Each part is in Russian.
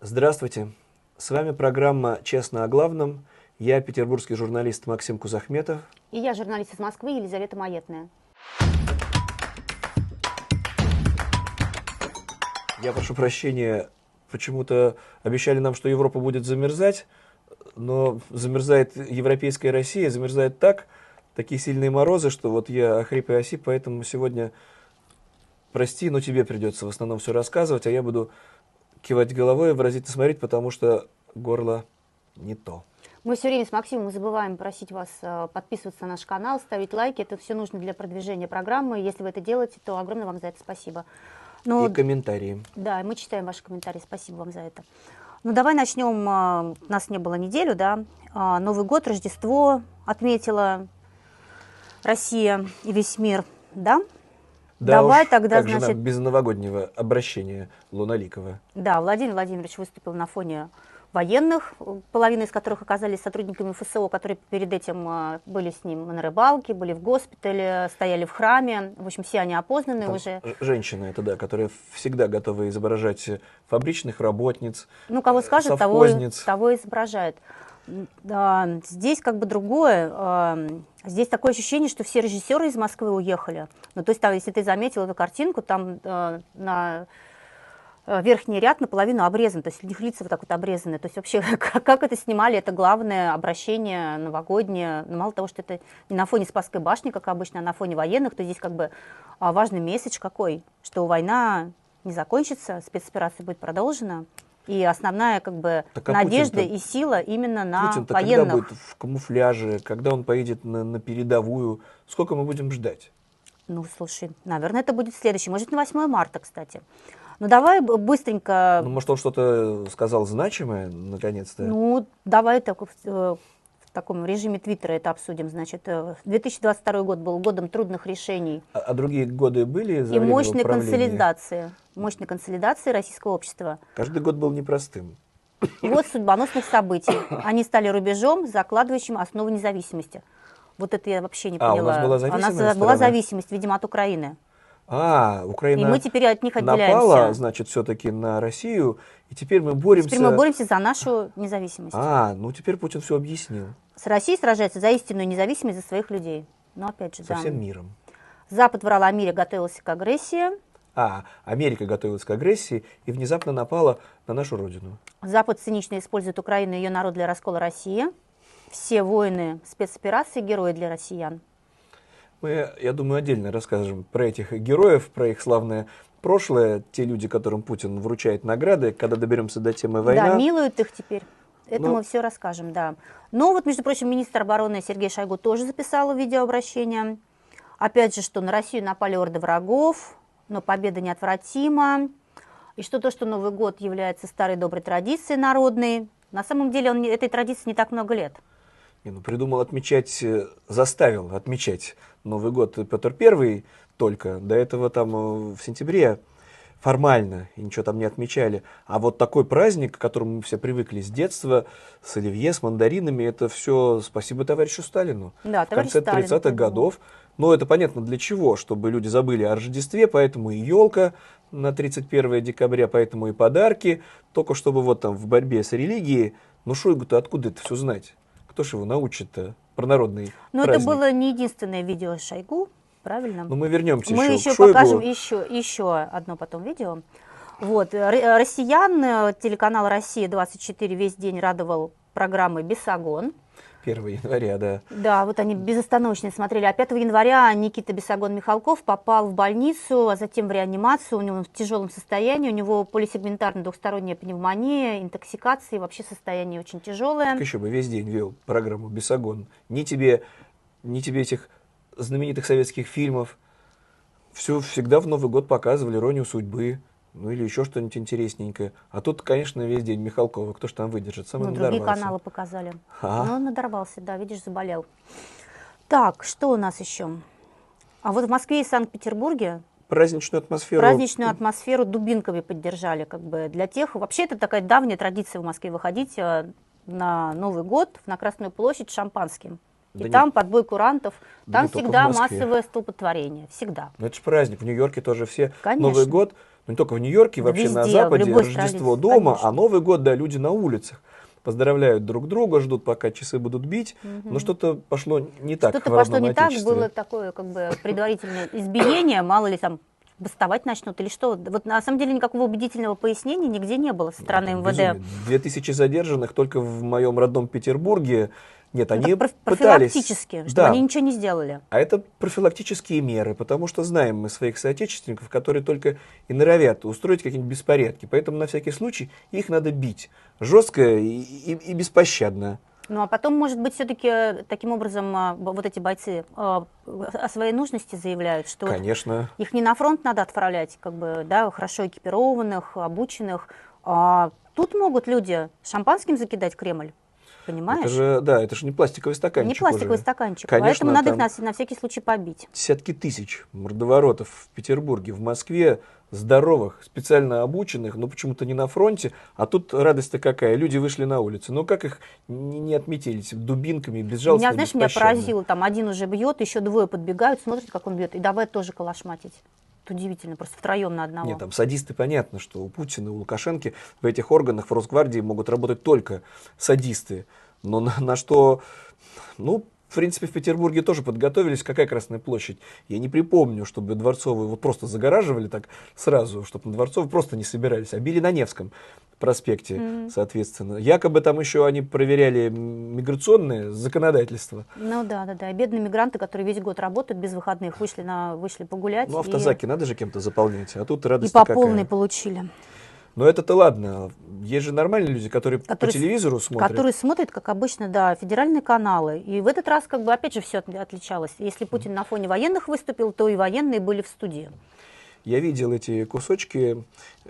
Здравствуйте. С вами программа «Честно о главном». Я петербургский журналист Максим Кузахметов. И я журналист из Москвы Елизавета Маетная. Я прошу прощения, почему-то обещали нам, что Европа будет замерзать, но замерзает европейская Россия, замерзает так, такие сильные морозы, что вот я охрип и осип, поэтому сегодня, прости, но тебе придется в основном все рассказывать, а я буду кивать головой выразительно смотреть, потому что горло не то. Мы все время с Максимом забываем просить вас э, подписываться на наш канал, ставить лайки. Это все нужно для продвижения программы. Если вы это делаете, то огромное вам за это спасибо. Но, и комментарии. Да, мы читаем ваши комментарии. Спасибо вам за это. Ну, давай начнем. Э, нас не было неделю, да. А, Новый год, Рождество отметила Россия и весь мир, да? Да Давай уж, тогда, как значит... Же без новогоднего обращения Луналикова. Да, Владимир Владимирович выступил на фоне военных, половина из которых оказались сотрудниками ФСО, которые перед этим а, были с ним на рыбалке, были в госпитале, стояли в храме. В общем, все они опознаны Там уже. Женщины это, да, которые всегда готовы изображать фабричных работниц, Ну, кого скажет, того, того изображает. Да, здесь как бы другое. Здесь такое ощущение, что все режиссеры из Москвы уехали. Ну, то есть, там, если ты заметил эту картинку, там э, на э, верхний ряд наполовину обрезан, то есть у них лица вот так вот обрезаны. То есть вообще, как, как это снимали, это главное обращение новогоднее. Но ну, мало того, что это не на фоне Спасской башни, как обычно, а на фоне военных, то здесь как бы а, важный месседж какой, что война не закончится, спецоперация будет продолжена. И основная как бы так, а надежда и сила именно на Путин военных. когда будет в камуфляже, когда он поедет на, на передовую? Сколько мы будем ждать? Ну, слушай, наверное, это будет следующий. Может, на 8 марта, кстати. Ну, давай быстренько... Ну, может, он что-то сказал значимое, наконец-то? Ну, давай так, э, таком режиме Твиттера это обсудим. Значит, 2022 э, год был годом трудных решений. А, а другие годы были за И мощной консолидации. Мощной консолидации российского общества. Каждый год был непростым. Год судьбоносных событий. Они стали рубежом, закладывающим основу независимости. Вот это я вообще не а, поняла. у нас была зависимость? У нас была зависимость, видимо, от Украины. А, Украина и мы теперь от них отделяемся. напала, значит, все-таки на Россию, и теперь мы боремся... Теперь мы боремся за нашу независимость. А, ну теперь Путин все объяснил. С Россией сражается за истинную независимость за своих людей. Но опять же, Со да. всем миром. Запад врал о мире, готовился к агрессии. А, Америка готовилась к агрессии и внезапно напала на нашу родину. Запад цинично использует Украину и ее народ для раскола России. Все войны, спецоперации – герои для россиян. Мы, я думаю, отдельно расскажем про этих героев, про их славное прошлое, те люди, которым Путин вручает награды, когда доберемся до темы войны. Да, милуют их теперь. Это Но... Ну. мы все расскажем, да. Но вот, между прочим, министр обороны Сергей Шойгу тоже записал видеообращение. Опять же, что на Россию напали орды врагов, но победа неотвратима. И что то, что Новый год является старой доброй традицией народной. На самом деле он, этой традиции не так много лет. Не, ну, придумал отмечать, э, заставил отмечать Новый год Петр Первый только. До этого там э, в сентябре формально и ничего там не отмечали. А вот такой праздник, к которому мы все привыкли с детства, с оливье, с мандаринами, это все спасибо товарищу Сталину. Да, в конце 30-х годов. Но это понятно для чего, чтобы люди забыли о Рождестве, поэтому и елка на 31 декабря, поэтому и подарки, только чтобы вот там в борьбе с религией, ну Шойгу-то откуда это все знать? Кто же его научит-то про народный Но праздник? это было не единственное видео Шойгу, правильно? Но ну, мы вернемся мы еще, еще к покажем еще, еще одно потом видео. Вот. Россиян, э, телеканал «Россия-24» весь день радовал программой «Бесогон». 1 января, да. Да, вот они безостановочно смотрели. А 5 января Никита Бесогон-Михалков попал в больницу, а затем в реанимацию. У него в тяжелом состоянии, у него полисегментарная двухсторонняя пневмония, интоксикация, вообще состояние очень тяжелое. Так еще бы весь день вел программу Бесогон. Ни тебе, ни тебе этих знаменитых советских фильмов. Все всегда в Новый год показывали «Иронию судьбы», ну или еще что-нибудь интересненькое. А тут, конечно, весь день Михалкова. Кто ж там выдержит? Сам ну, другие каналы показали. А? Ну, надорвался, да, видишь, заболел. Так, что у нас еще? А вот в Москве и Санкт-Петербурге праздничную атмосферу. Праздничную атмосферу дубинками поддержали, как бы для тех. Вообще это такая давняя традиция в Москве выходить э, на Новый год на Красную площадь с И да там нет. подбой курантов, там всегда массовое столпотворение, всегда. Ну это же праздник, в Нью-Йорке тоже все. Конечно. Новый год, Ну, не только в Нью-Йорке, вообще Везде, на Западе Рождество столице, дома, конечно. а Новый год, да, люди на улицах поздравляют друг друга, ждут, пока часы будут бить, Мгм. но что-то пошло не так Что-то пошло не так, было такое как бы предварительное избиение, мало ли там бастовать начнут или что. Вот на самом деле никакого убедительного пояснения нигде не было со стороны МВД. Две тысячи задержанных только в моем родном Петербурге. Нет, Ну, они проф- пытались. профилактически, чтобы Да, они ничего не сделали. А это профилактические меры, потому что знаем мы своих соотечественников, которые только и норовят устроить какие-нибудь беспорядки. Поэтому на всякий случай их надо бить. Жестко и, и- и беспощадно. Ну а потом, может быть, все-таки таким образом а, вот эти бойцы а, о своей нужности заявляют, что вот Конечно. их не на фронт надо отправлять, как бы, да, хорошо экипированных, обученных, а тут могут люди шампанским закидать Кремль, понимаешь? Это же, да, это же не пластиковый не стаканчик пластиковый уже. стаканчик, Конечно, поэтому надо их на, на всякий случай побить. Десятки тысяч мордоворотов в Петербурге, в Москве, здоровых, специально обученных, но почему-то не на фронте. А тут радость-то какая, люди вышли на улицу. Ну как их не, не отметились дубинками, безжалостно, меня, знаешь, меня поразило, там один уже бьет, еще двое подбегают, смотрят, как он бьет, и давай тоже калашматить. Удивительно, просто втроем на одного. Нет, там садисты, понятно, что у Путина, у Лукашенки в этих органах, в Росгвардии могут работать только садисты. Но на, на что, ну, в принципе, в Петербурге тоже подготовились. Какая Красная площадь? Я не припомню, чтобы Дворцовую вот просто загораживали так сразу, чтобы на Дворцовую просто не собирались, а били на Невском проспекте, Мгм. соответственно. Якобы там еще они проверяли миграционное законодательство. Ну да, да, да. И бедные мигранты, которые весь год работают без выходных, вышли, на, вышли погулять. Ну, и- автозаки надо же кем-то заполнять, а тут и, радость по какая. полной получили. Но это-то ладно. Есть же нормальные люди, которые, Которые по телевизору смотрят. Которые смотрят, как обычно, да, федеральные каналы. И в этот раз, как бы, опять же, все отличалось. Если Путин на фоне военных выступил, то и военные были в студии. Я видел эти кусочки,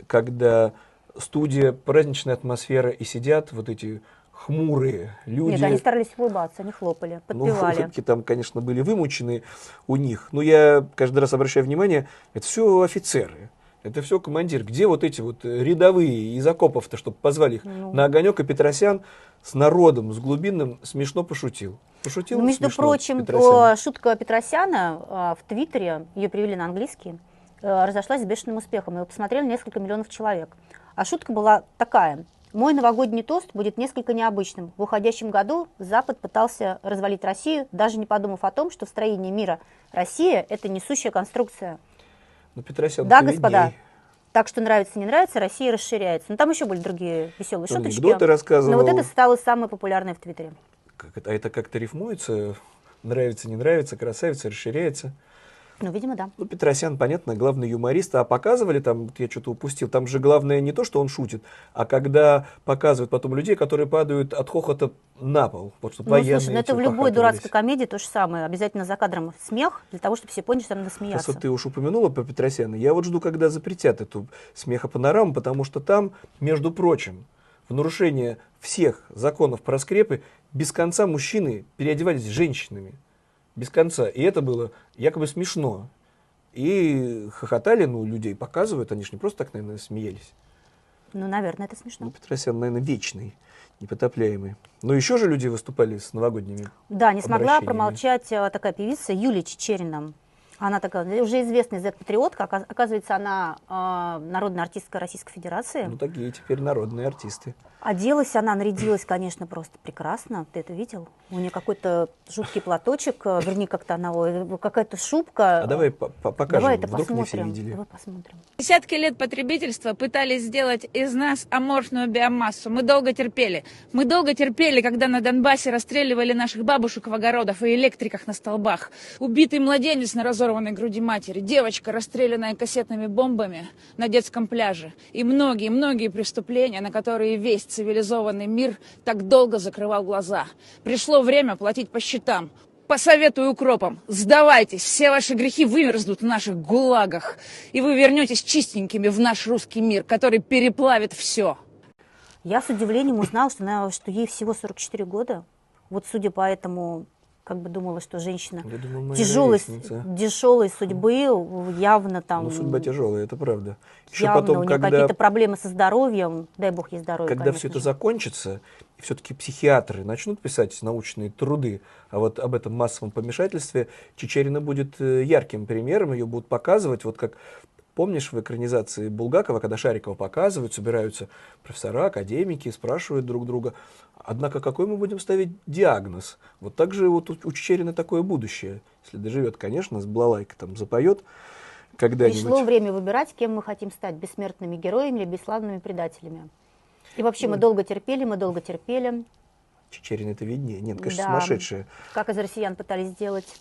когда студия, праздничная атмосфера, и сидят вот эти хмурые люди. Нет, они старались улыбаться, они хлопали, Ну, подпевали. улыбки там, конечно, были вымучены у них. Но я каждый раз обращаю внимание, это все офицеры. Это все командир. Где вот эти вот э, рядовые из окопов-то, чтобы позвали их Ну. на огонек, и Петросян с народом, с глубинным смешно пошутил. Пошутил Ну, между смешно прочим, Петросян. о, шутка Петросяна а, в Твиттере, ее перевели на английский, э, разошлась с бешеным успехом. Ее посмотрели несколько миллионов человек. А шутка была такая. Мой новогодний тост будет несколько необычным. В уходящем году Запад пытался развалить Россию, даже не подумав о том, что в строении мира Россия – это несущая конструкция. Ну, Петросян да, господа? Так что нравится, не нравится, Россия расширяется. Ну, там еще были другие веселые Он шуточки. анекдоты рассказывал. Но вот это стало самое популярное в Твиттере. Как это, а это как-то рифмуется? Нравится, не нравится, красавица, расширяется. Ну, видимо, да. Ну, Петросян, понятно, главный юморист, а показывали там, я что-то упустил, там же главное не то, что он шутит, а когда показывают потом людей, которые падают от хохота на пол. Вот чтобы Ну, военные слушай, ну это в любой дурацкой комедии то же самое. Обязательно за кадром смех, для того, чтобы все поняли, что надо Сейчас смеяться. вот ты уж упомянула про Петросяна. Я вот жду, когда запретят эту смехопанораму, потому что там, между прочим, в нарушение всех законов про скрепы без конца мужчины переодевались женщинами. Без конца. И это было якобы смешно. И хохотали, ну, людей показывают, они же не просто так, наверное, смеялись. Ну, наверное, это Ну, смешно. Петросян, наверное, вечный, непотопляемый. Но еще же люди выступали с новогодними. Да, не смогла промолчать э, такая певица Юлия Чечерина. Она такая, уже известная зет-патриотка, ока- оказывается, она э, народная артистка Российской Федерации. Ну, такие теперь народные артисты. Оделась она, нарядилась, конечно, просто прекрасно. Ты это видел? У нее какой-то жуткий платочек, э, вернее, как-то она, ой, какая-то шубка. А давай по- по- покажем, Давай это вдруг не все посмотрим. видели. Давай посмотрим. Десятки лет потребительства пытались сделать из нас аморфную биомассу. Мы долго терпели. Мы долго терпели, когда на Донбассе расстреливали наших бабушек в огородах и электриках на столбах. Убитый младенец на разорванной груди матери. Девочка, расстрелянная кассетными бомбами на детском пляже. И многие-многие преступления, на которые весь цивилизованный мир так долго закрывал глаза. Пришло время платить по счетам. Посоветую укропам, сдавайтесь, все ваши грехи вымерзнут в наших гулагах, и вы вернетесь чистенькими в наш русский мир, который переплавит все. Я с удивлением узнала, что, она, что ей всего 44 года. Вот судя по этому, как бы думала, что женщина думал, тяжелой, тяжелой судьбы, явно там... Ну, судьба тяжелая, это правда. Еще явно потом, у нее когда, какие-то проблемы со здоровьем, дай бог ей здоровья, когда конечно все это закончится, и все-таки психиатры начнут писать научные труды, а вот об этом массовом помешательстве Чечерина будет э, ярким примером, ее будут показывать, вот как Помнишь, в экранизации Булгакова, когда Шарикова показывают, собираются профессора, академики, спрашивают друг друга, однако какой мы будем ставить диагноз? Вот так же вот у, Чечерина такое будущее. Если доживет, конечно, с Блалайкой там запоет когда-нибудь. Пришло время выбирать, кем мы хотим стать, бессмертными героями или бесславными предателями. И вообще мы долго терпели, мы долго терпели. Чечерин это виднее. Нет, конечно, да. сумасшедшие. Как из россиян пытались сделать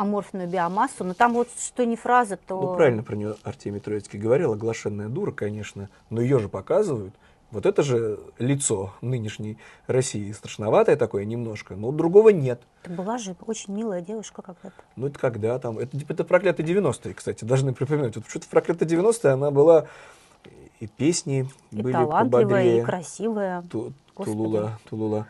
аморфную биомассу, но там вот что не фраза, то... Ну, правильно про нее Артемий Троицкий говорил, оглашенная дура, конечно, но ее же показывают. Вот это же лицо нынешней России, страшноватое такое немножко, но другого нет. Это была же очень милая девушка когда-то. Ну, это когда там, это, это проклятые 90-е, кстати, должны припоминать. Вот что-то в проклятые 90-е она была, и песни и были талантливая, пободрее. и красивая. Ту, Тулула, Тулула.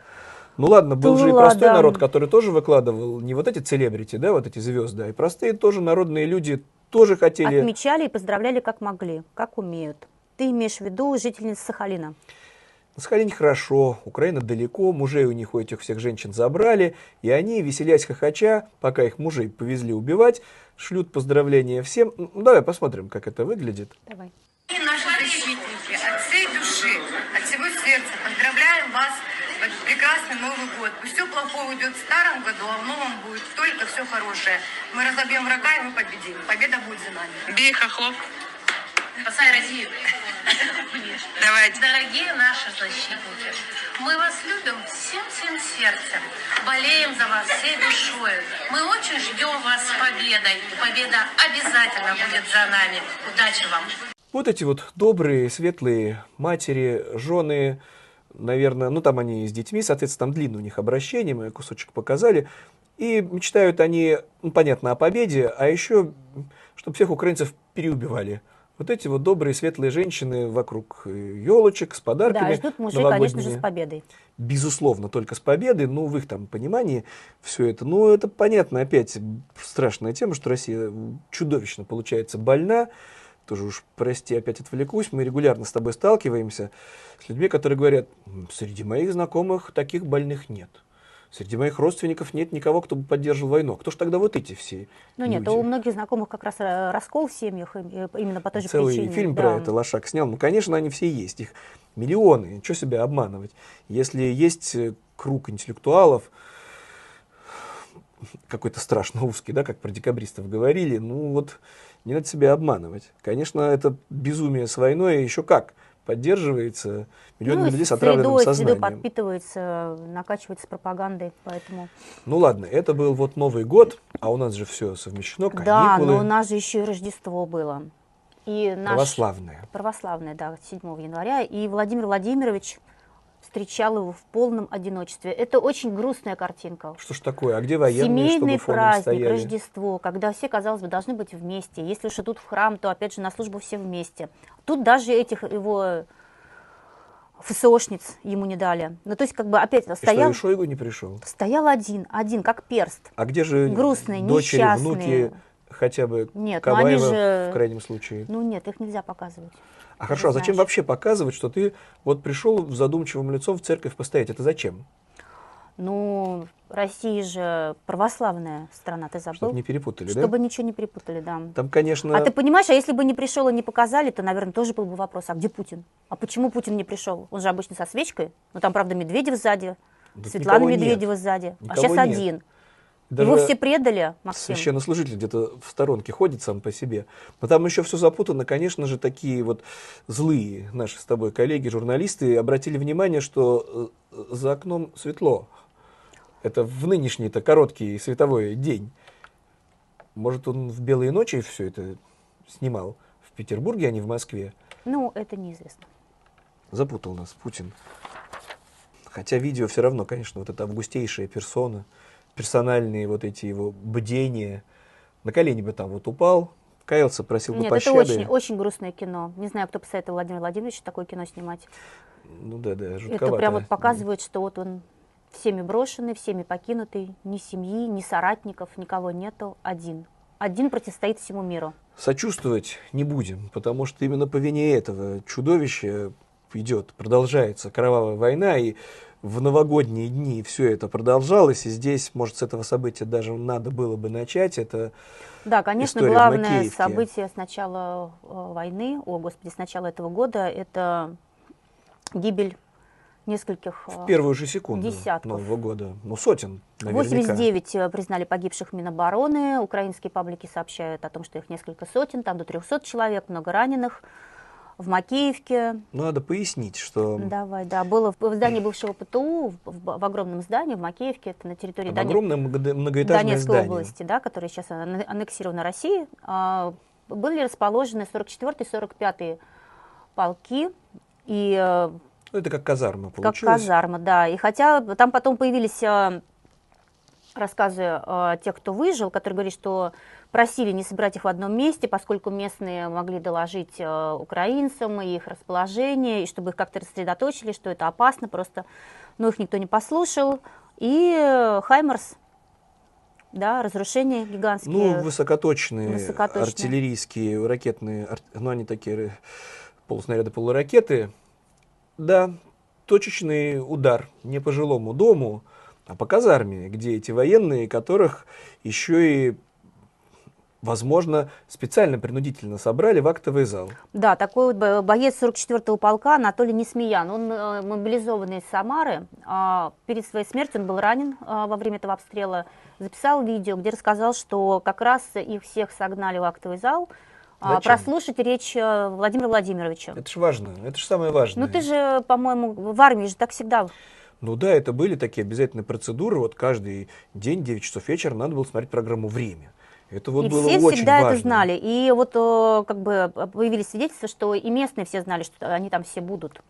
Ну ладно, был Тула, же и простой да. народ, который тоже выкладывал не вот эти селебрити, да, вот эти звезды, а и простые тоже народные люди тоже хотели... Отмечали и поздравляли как могли, как умеют. Ты имеешь в виду жительниц Сахалина? На Сахалине хорошо, Украина далеко, мужей у них у этих всех женщин забрали, и они, веселясь хохоча, пока их мужей повезли убивать, шлют поздравления всем. Ну, давай посмотрим, как это выглядит. Давай. И защитники, от всей души, от всего сердца поздравляем вас прекрасный Новый год. Пусть все плохое уйдет в старом году, а в новом будет только все хорошее. Мы разобьем врага, и мы победим. Победа будет за нами. Бей хохлов. Спасай Россию. Давайте. Дорогие наши защитники, мы вас любим всем-всем сердцем. Болеем за вас всей душой. Мы очень ждем вас с победой. И победа обязательно будет за нами. Удачи вам. Вот эти вот добрые, светлые матери, жены, наверное, ну там они с детьми, соответственно, там длинное у них обращение, мы кусочек показали. И мечтают они, ну, понятно, о победе, а еще, чтобы всех украинцев переубивали. Вот эти вот добрые, светлые женщины вокруг елочек с подарками. Да, ждут мужей, конечно же, с победой. Безусловно, только с победой, но в их там понимании все это. Ну, это понятно, опять страшная тема, что Россия чудовищно, получается, больна тоже уж, прости, опять отвлекусь, мы регулярно с тобой сталкиваемся с людьми, которые говорят, среди моих знакомых таких больных нет. Среди моих родственников нет никого, кто бы поддерживал войну. Кто ж тогда вот эти все Ну люди? нет, у многих знакомых как раз э, раскол в семьях, э, именно по той же Целый причине. фильм да. про это Лошак снял. Ну, конечно, они все есть. Их миллионы. Что себя обманывать? Если есть э, круг интеллектуалов, какой-то страшно узкий, да, как про декабристов говорили, ну вот не надо себя обманывать. Конечно, это безумие с войной еще как поддерживается миллионами ну, людей с отравленным средой, сознанием. Средой подпитывается, накачивается пропагандой, поэтому... Ну ладно, это был вот Новый год, а у нас же все совмещено, каникулы. Да, но у нас же еще и Рождество было. И наш... Православное. Православное, да, 7 января. И Владимир Владимирович встречал его в полном одиночестве. Это очень грустная картинка. Что ж такое? А где военные, Семейный чтобы праздник, стояли? Рождество, когда все, казалось бы, должны быть вместе. Если уж идут в храм, то опять же на службу все вместе. Тут даже этих его ФСОшниц ему не дали. Ну, то есть, как бы опять стоял... И что, и Шойгу не пришел? Стоял один, один, как перст. А где же Грустный, дочери, несчастный. внуки, хотя бы Нет, Кабаева, ну они же... в крайнем случае? Ну нет, их нельзя показывать. А хорошо, а зачем вообще показывать, что ты вот пришел в задумчивым лицом в церковь постоять? Это зачем? Ну, Россия же православная страна, ты забыл? Чтобы не перепутали, Чтобы да? Чтобы ничего не перепутали, да. Там, конечно... А ты понимаешь, а если бы не пришел и не показали, то, наверное, тоже был бы вопрос, а где Путин? А почему Путин не пришел? Он же обычно со свечкой, но там, правда, Медведев сзади, да Светлана Медведева нет. сзади, никого а сейчас нет. один. Даже Его все предали, Максим. Священнослужитель где-то в сторонке ходит сам по себе. Но там еще все запутано. Конечно же, такие вот злые наши с тобой коллеги, журналисты, обратили внимание, что э, за окном светло. Это в нынешний-то короткий световой день. Может, он в белые ночи все это снимал в Петербурге, а не в Москве? Ну, это неизвестно. Запутал нас Путин. Хотя видео все равно, конечно, вот эта августейшая персона – персональные вот эти его бдения. На колени бы там вот упал, каялся, просил Нет, бы пощады. это очень, очень грустное кино. Не знаю, кто посоветовал Владимиру Владимировичу такое кино снимать. Ну да, да, жутковато. Это прям вот показывает, что вот он всеми брошенный, всеми покинутый, ни семьи, ни соратников, никого нету, один. Один противостоит всему миру. Сочувствовать не будем, потому что именно по вине этого чудовища идет, продолжается кровавая война, и в новогодние дни все это продолжалось, и здесь, может, с этого события даже надо было бы начать. Это да, конечно, главное событие с начала э, войны, о господи, с начала этого года, это гибель нескольких В первую же секунду десятков. Нового года. Ну, сотен, наверняка. 89 э, признали погибших Минобороны. Украинские паблики сообщают о том, что их несколько сотен, там до 300 человек, много раненых. В Макеевке. Ну, надо пояснить, что... Давай, да. Было в здании бывшего ПТУ, в, в огромном здании в Макеевке, это на территории Донец... огромное многоэтажное Донецкой здание. области, да, которая сейчас аннексирована Россией. А, были расположены 44-й, 45-й полки. И э, ну, это как казарма получилось. Как казарма, да. И хотя там потом появились э, рассказы э, тех, кто выжил, которые говорили, что просили не собирать их в одном месте, поскольку местные могли доложить э, украинцам и их расположение, и чтобы их как-то рассредоточили, что это опасно, просто, но их никто не послушал. И Хаймерс, да, разрушения гигантские. Ну, высокоточные, высокоточные. артиллерийские, ракетные, ну, они такие полуснаряды, полуракеты, да, точечный удар не по жилому дому, а по казарме, где эти военные, которых еще и возможно, специально принудительно собрали в актовый зал. Да, такой вот боец 44-го полка Анатолий Несмеян, он э, мобилизованный из Самары, а, перед своей смертью он был ранен а, во время этого обстрела, записал видео, где рассказал, что как раз их всех согнали в актовый зал, а, Зачем? прослушать речь э, Владимира Владимировича. Это же важно, это же самое важное. Ну ты же, по-моему, в армии же так всегда. Ну да, это были такие обязательные процедуры. Вот каждый день, 9 часов вечера, надо было смотреть программу «Время». Это вот и было все очень всегда важно. это знали. И вот э, как бы появились свидетельства, что и местные все знали, что они там все будут.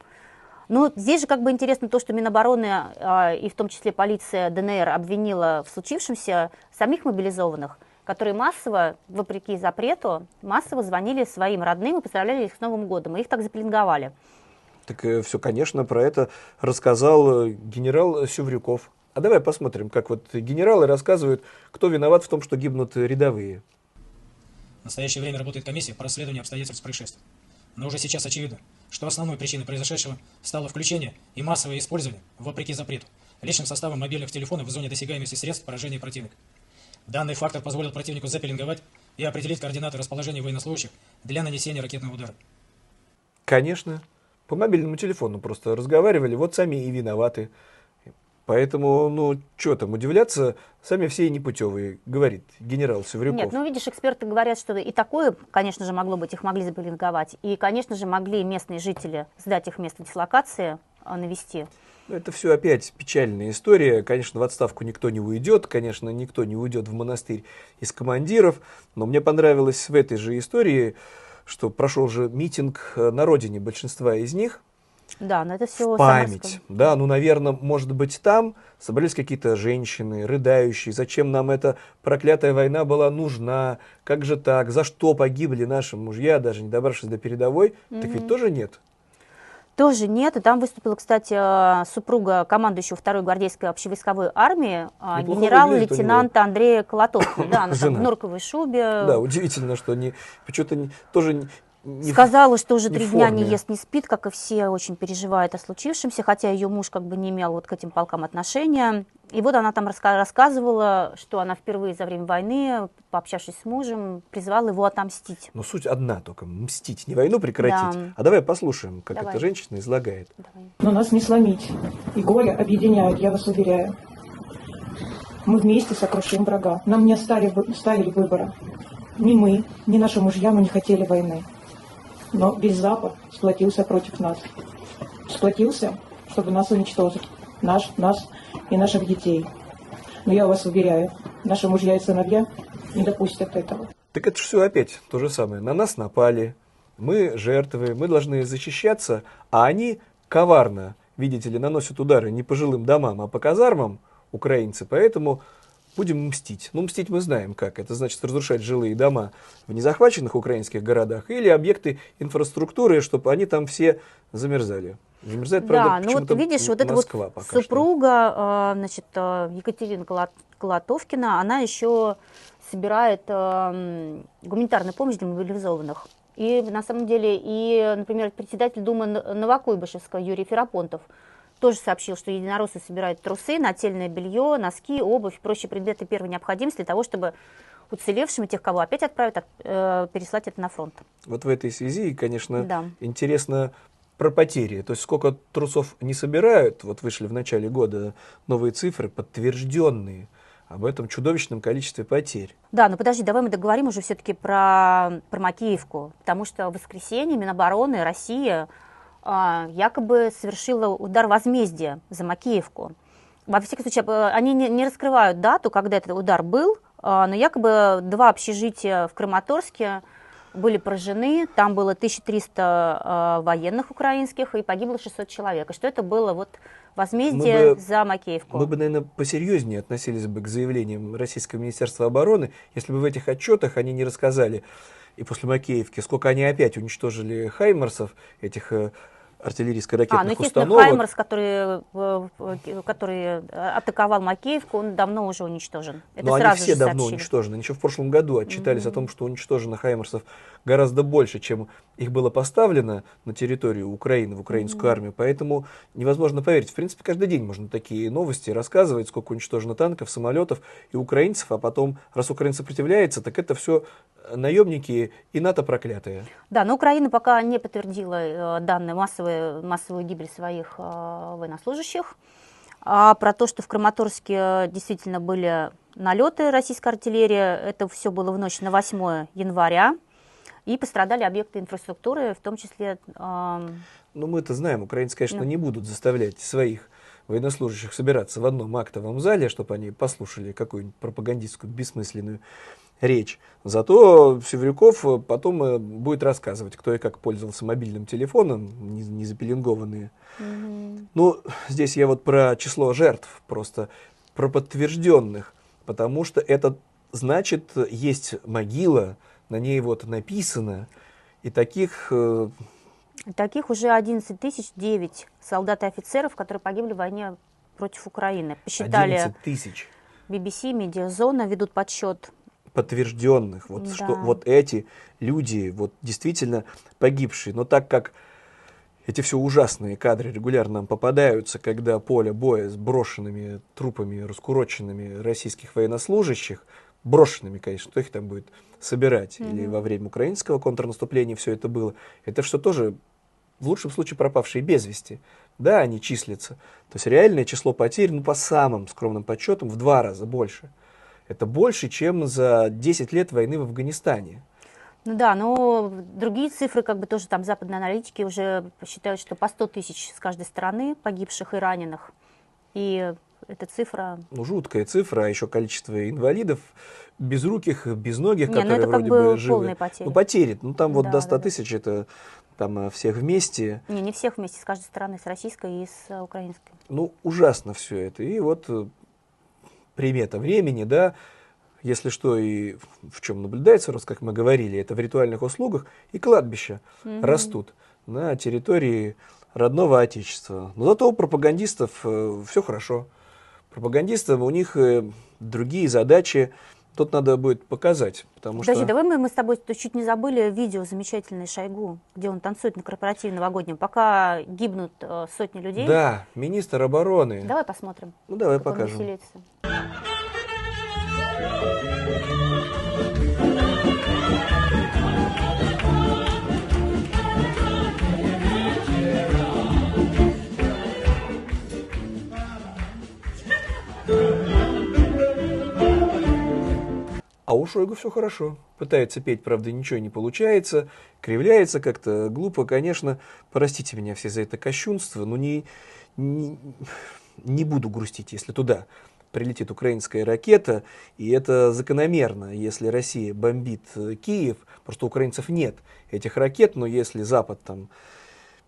Но здесь же как бы интересно то, что Минобороны а, и в том числе полиция ДНР обвинила в случившемся самих мобилизованных – которые массово, вопреки запрету, массово звонили своим родным и поздравляли их с Новым годом, и их так запеленговали. Так э, все, конечно, про это рассказал э, генерал Сюврюков. А давай посмотрим, как вот генералы рассказывают, кто виноват в том, что гибнут рядовые. В настоящее время работает комиссия по расследованию обстоятельств происшествия. Но уже сейчас очевидно, что основной причиной произошедшего стало включение и массовое использование, вопреки запрету, личным составом мобильных телефонов в зоне досягаемости средств поражения противника. Данный фактор позволил противнику запеленговать и определить координаты расположения военнослужащих для нанесения ракетного удара. Конечно. По мобильному телефону просто разговаривали, вот сами и виноваты. Поэтому, ну, что там, удивляться, сами все непутевые, говорит генерал Севрюков. Нет, ну, видишь, эксперты говорят, что и такое, конечно же, могло быть, их могли запеленговать. И, конечно же, могли местные жители сдать их место дислокации, а, навести. Ну, это все опять печальная история. Конечно, в отставку никто не уйдет, конечно, никто не уйдет в монастырь из командиров. Но мне понравилось в этой же истории, что прошел же митинг э, на родине большинства из них. Да, но это все в память. Да, ну, наверное, может быть, там собрались какие-то женщины, рыдающие. Зачем нам эта проклятая война была нужна? Как же так? За что погибли наши мужья, даже не добравшись до передовой? Mm-hmm. Так ведь тоже нет. Тоже нет. И там выступила, кстати, э, супруга командующего второй гвардейской общевойсковой армии, э, генерал-лейтенанта Андрея Колотовского. Да, она там в норковой шубе. Да, удивительно, что они почему-то тоже не Сказала, что уже три дня не ест, не спит, как и все, очень переживает о случившемся, хотя ее муж как бы не имел вот к этим полкам отношения. И вот она там раска рассказывала, что она впервые за время войны, пообщавшись с мужем, призвала его отомстить. Но суть одна только, мстить, не войну прекратить. Да. А давай послушаем, как давай. эта женщина излагает. Давай. Но нас не сломить, и горе объединяют, я вас уверяю. Мы вместе сокрушим врага. Нам не оставили, ставили выбора. Ни мы, ни наши мужья мы не хотели войны. Но весь Запад сплотился против нас. Сплотился, чтобы нас уничтожить. Наш, нас и наших детей. Но я вас уверяю, наши мужья и сыновья не допустят этого. Так это же все опять то же самое. На нас напали, мы жертвы, мы должны защищаться, а они коварно, видите ли, наносят удары не по жилым домам, а по казармам, украинцы. Поэтому будем мстить. Ну, мстить мы знаем как. Это значит разрушать жилые дома в незахваченных украинских городах или объекты инфраструктуры, чтобы они там все замерзали. Замерзает, правда, да, ну вот видишь, вот эта вот супруга, что. значит, э, Екатерина Колотовкина, она еще собирает э, гуманитарную помощь для мобилизованных. И на самом деле, и, например, председатель Думы Новокуйбышевского Юрий Ферапонтов тоже сообщил, что единороссы собирают трусы, нательное белье, носки, обувь, прочие предметы первой необходимости для того, чтобы уцелевшим, тех, кого опять отправят, э, переслать это на фронт. Вот в этой связи, конечно, да. интересно про потери. То есть сколько трусов не собирают, вот вышли в начале года новые цифры, подтвержденные об этом чудовищном количестве потерь. Да, но подожди, давай мы договорим уже все-таки про, про Макеевку, потому что в воскресенье Минобороны Россия якобы совершила удар возмездия за Макеевку. Во всяком случае, э, они не, не раскрывают дату, когда этот удар был, а, но якобы два общежития в Краматорске были поражены, там было 1300 а, военных украинских и погибло 600 человек. И что это было вот возмездие бы, за Макеевку? Мы бы, наверное, посерьезнее относились бы к заявлениям Российского Министерства обороны, если бы в этих отчетах они не рассказали и после Макеевки, сколько они опять уничтожили хаймерсов, этих э, артиллерийско-ракетных а, ну, установок. Хаймерс, который, э, который атаковал Макеевку, он давно уже уничтожен. Это Но они все давно сообщили. уничтожены. Еще в прошлом году отчитались mm-hmm. о том, что уничтожено Хаймерсов гораздо больше, чем их было поставлено на территорию Украины, в украинскую mm-hmm. армию. Поэтому невозможно поверить. В принципе, каждый день можно такие новости рассказывать, сколько уничтожено танков, самолетов и украинцев, а потом, раз Украина сопротивляется, так это все наемники и НАТО проклятые. Да, но Украина пока не подтвердила э, данные массовые, массовую гибель своих э, военнослужащих. А про то, что в Краматорске действительно были налеты российской артиллерии, это все было в ночь на 8 января. И пострадали объекты инфраструктуры, в том числе... Э... Ну, мы это знаем. Украинцы, конечно, ну. не будут заставлять своих военнослужащих собираться в одном актовом зале, чтобы они послушали какую-нибудь пропагандистскую бессмысленную речь. Зато Севрюков э, потом э, будет рассказывать, кто и как пользовался мобильным телефоном, не, не запеленгованные. Mm-hmm. Ну, здесь я вот про число жертв, просто про подтвержденных, потому что это значит, есть могила, на ней вот написано, и таких... Э, таких уже 11 тысяч 9 солдат и офицеров, которые погибли в войне против Украины. Посчитали 11 тысяч. BBC, Медиазона ведут подсчет подтвержденных, вот, да. что вот эти люди вот действительно погибшие. Но так как эти все ужасные кадры регулярно нам попадаются, когда поле боя с брошенными трупами, раскуроченными российских военнослужащих, брошенными, конечно, кто их там будет собирать, mm-hmm. или во время украинского контрнаступления все это было, это все тоже в лучшем случае пропавшие без вести. Да, они числятся. То есть реальное число потерь, ну, по самым скромным подсчетам, в два раза больше. Это больше, чем за 10 лет войны в Афганистане. Ну да, но другие цифры, как бы тоже там западные аналитики уже считают, что по 100 тысяч с каждой стороны погибших и раненых. И эта цифра... Ну, жуткая цифра, а еще количество инвалидов, безруких, безногих, Не, ну которые ну это вроде как бы, бы живы. Потери. Ну, потери. Ну, там вот да, до 100 да, тысяч, да. это там э, всех вместе. Не, не всех вместе, с каждой стороны, с российской и с э, украинской. Ну, ужасно все это. И вот э, примета времени, да, если что, и в чем наблюдается рост, как мы говорили, это в ритуальных услугах, и кладбища угу. растут на территории родного отечества. Но зато у пропагандистов э, все хорошо. Пропагандистам у них э, другие задачи. Тут надо будет показать, потому Подожди, что... давай мы, мы с тобой чуть не забыли видео замечательное Шойгу, где он танцует на корпоративе новогоднем, пока гибнут э, сотни людей. Да, министр обороны. Давай посмотрим. Ну, давай покажем. А у Шойгу все хорошо. Пытается петь, правда, ничего не получается. Кривляется как-то глупо, конечно. Простите меня все за это кощунство, но не, не, не буду грустить, если туда прилетит украинская ракета, и это закономерно, если Россия бомбит Киев, просто украинцев нет этих ракет, но если Запад там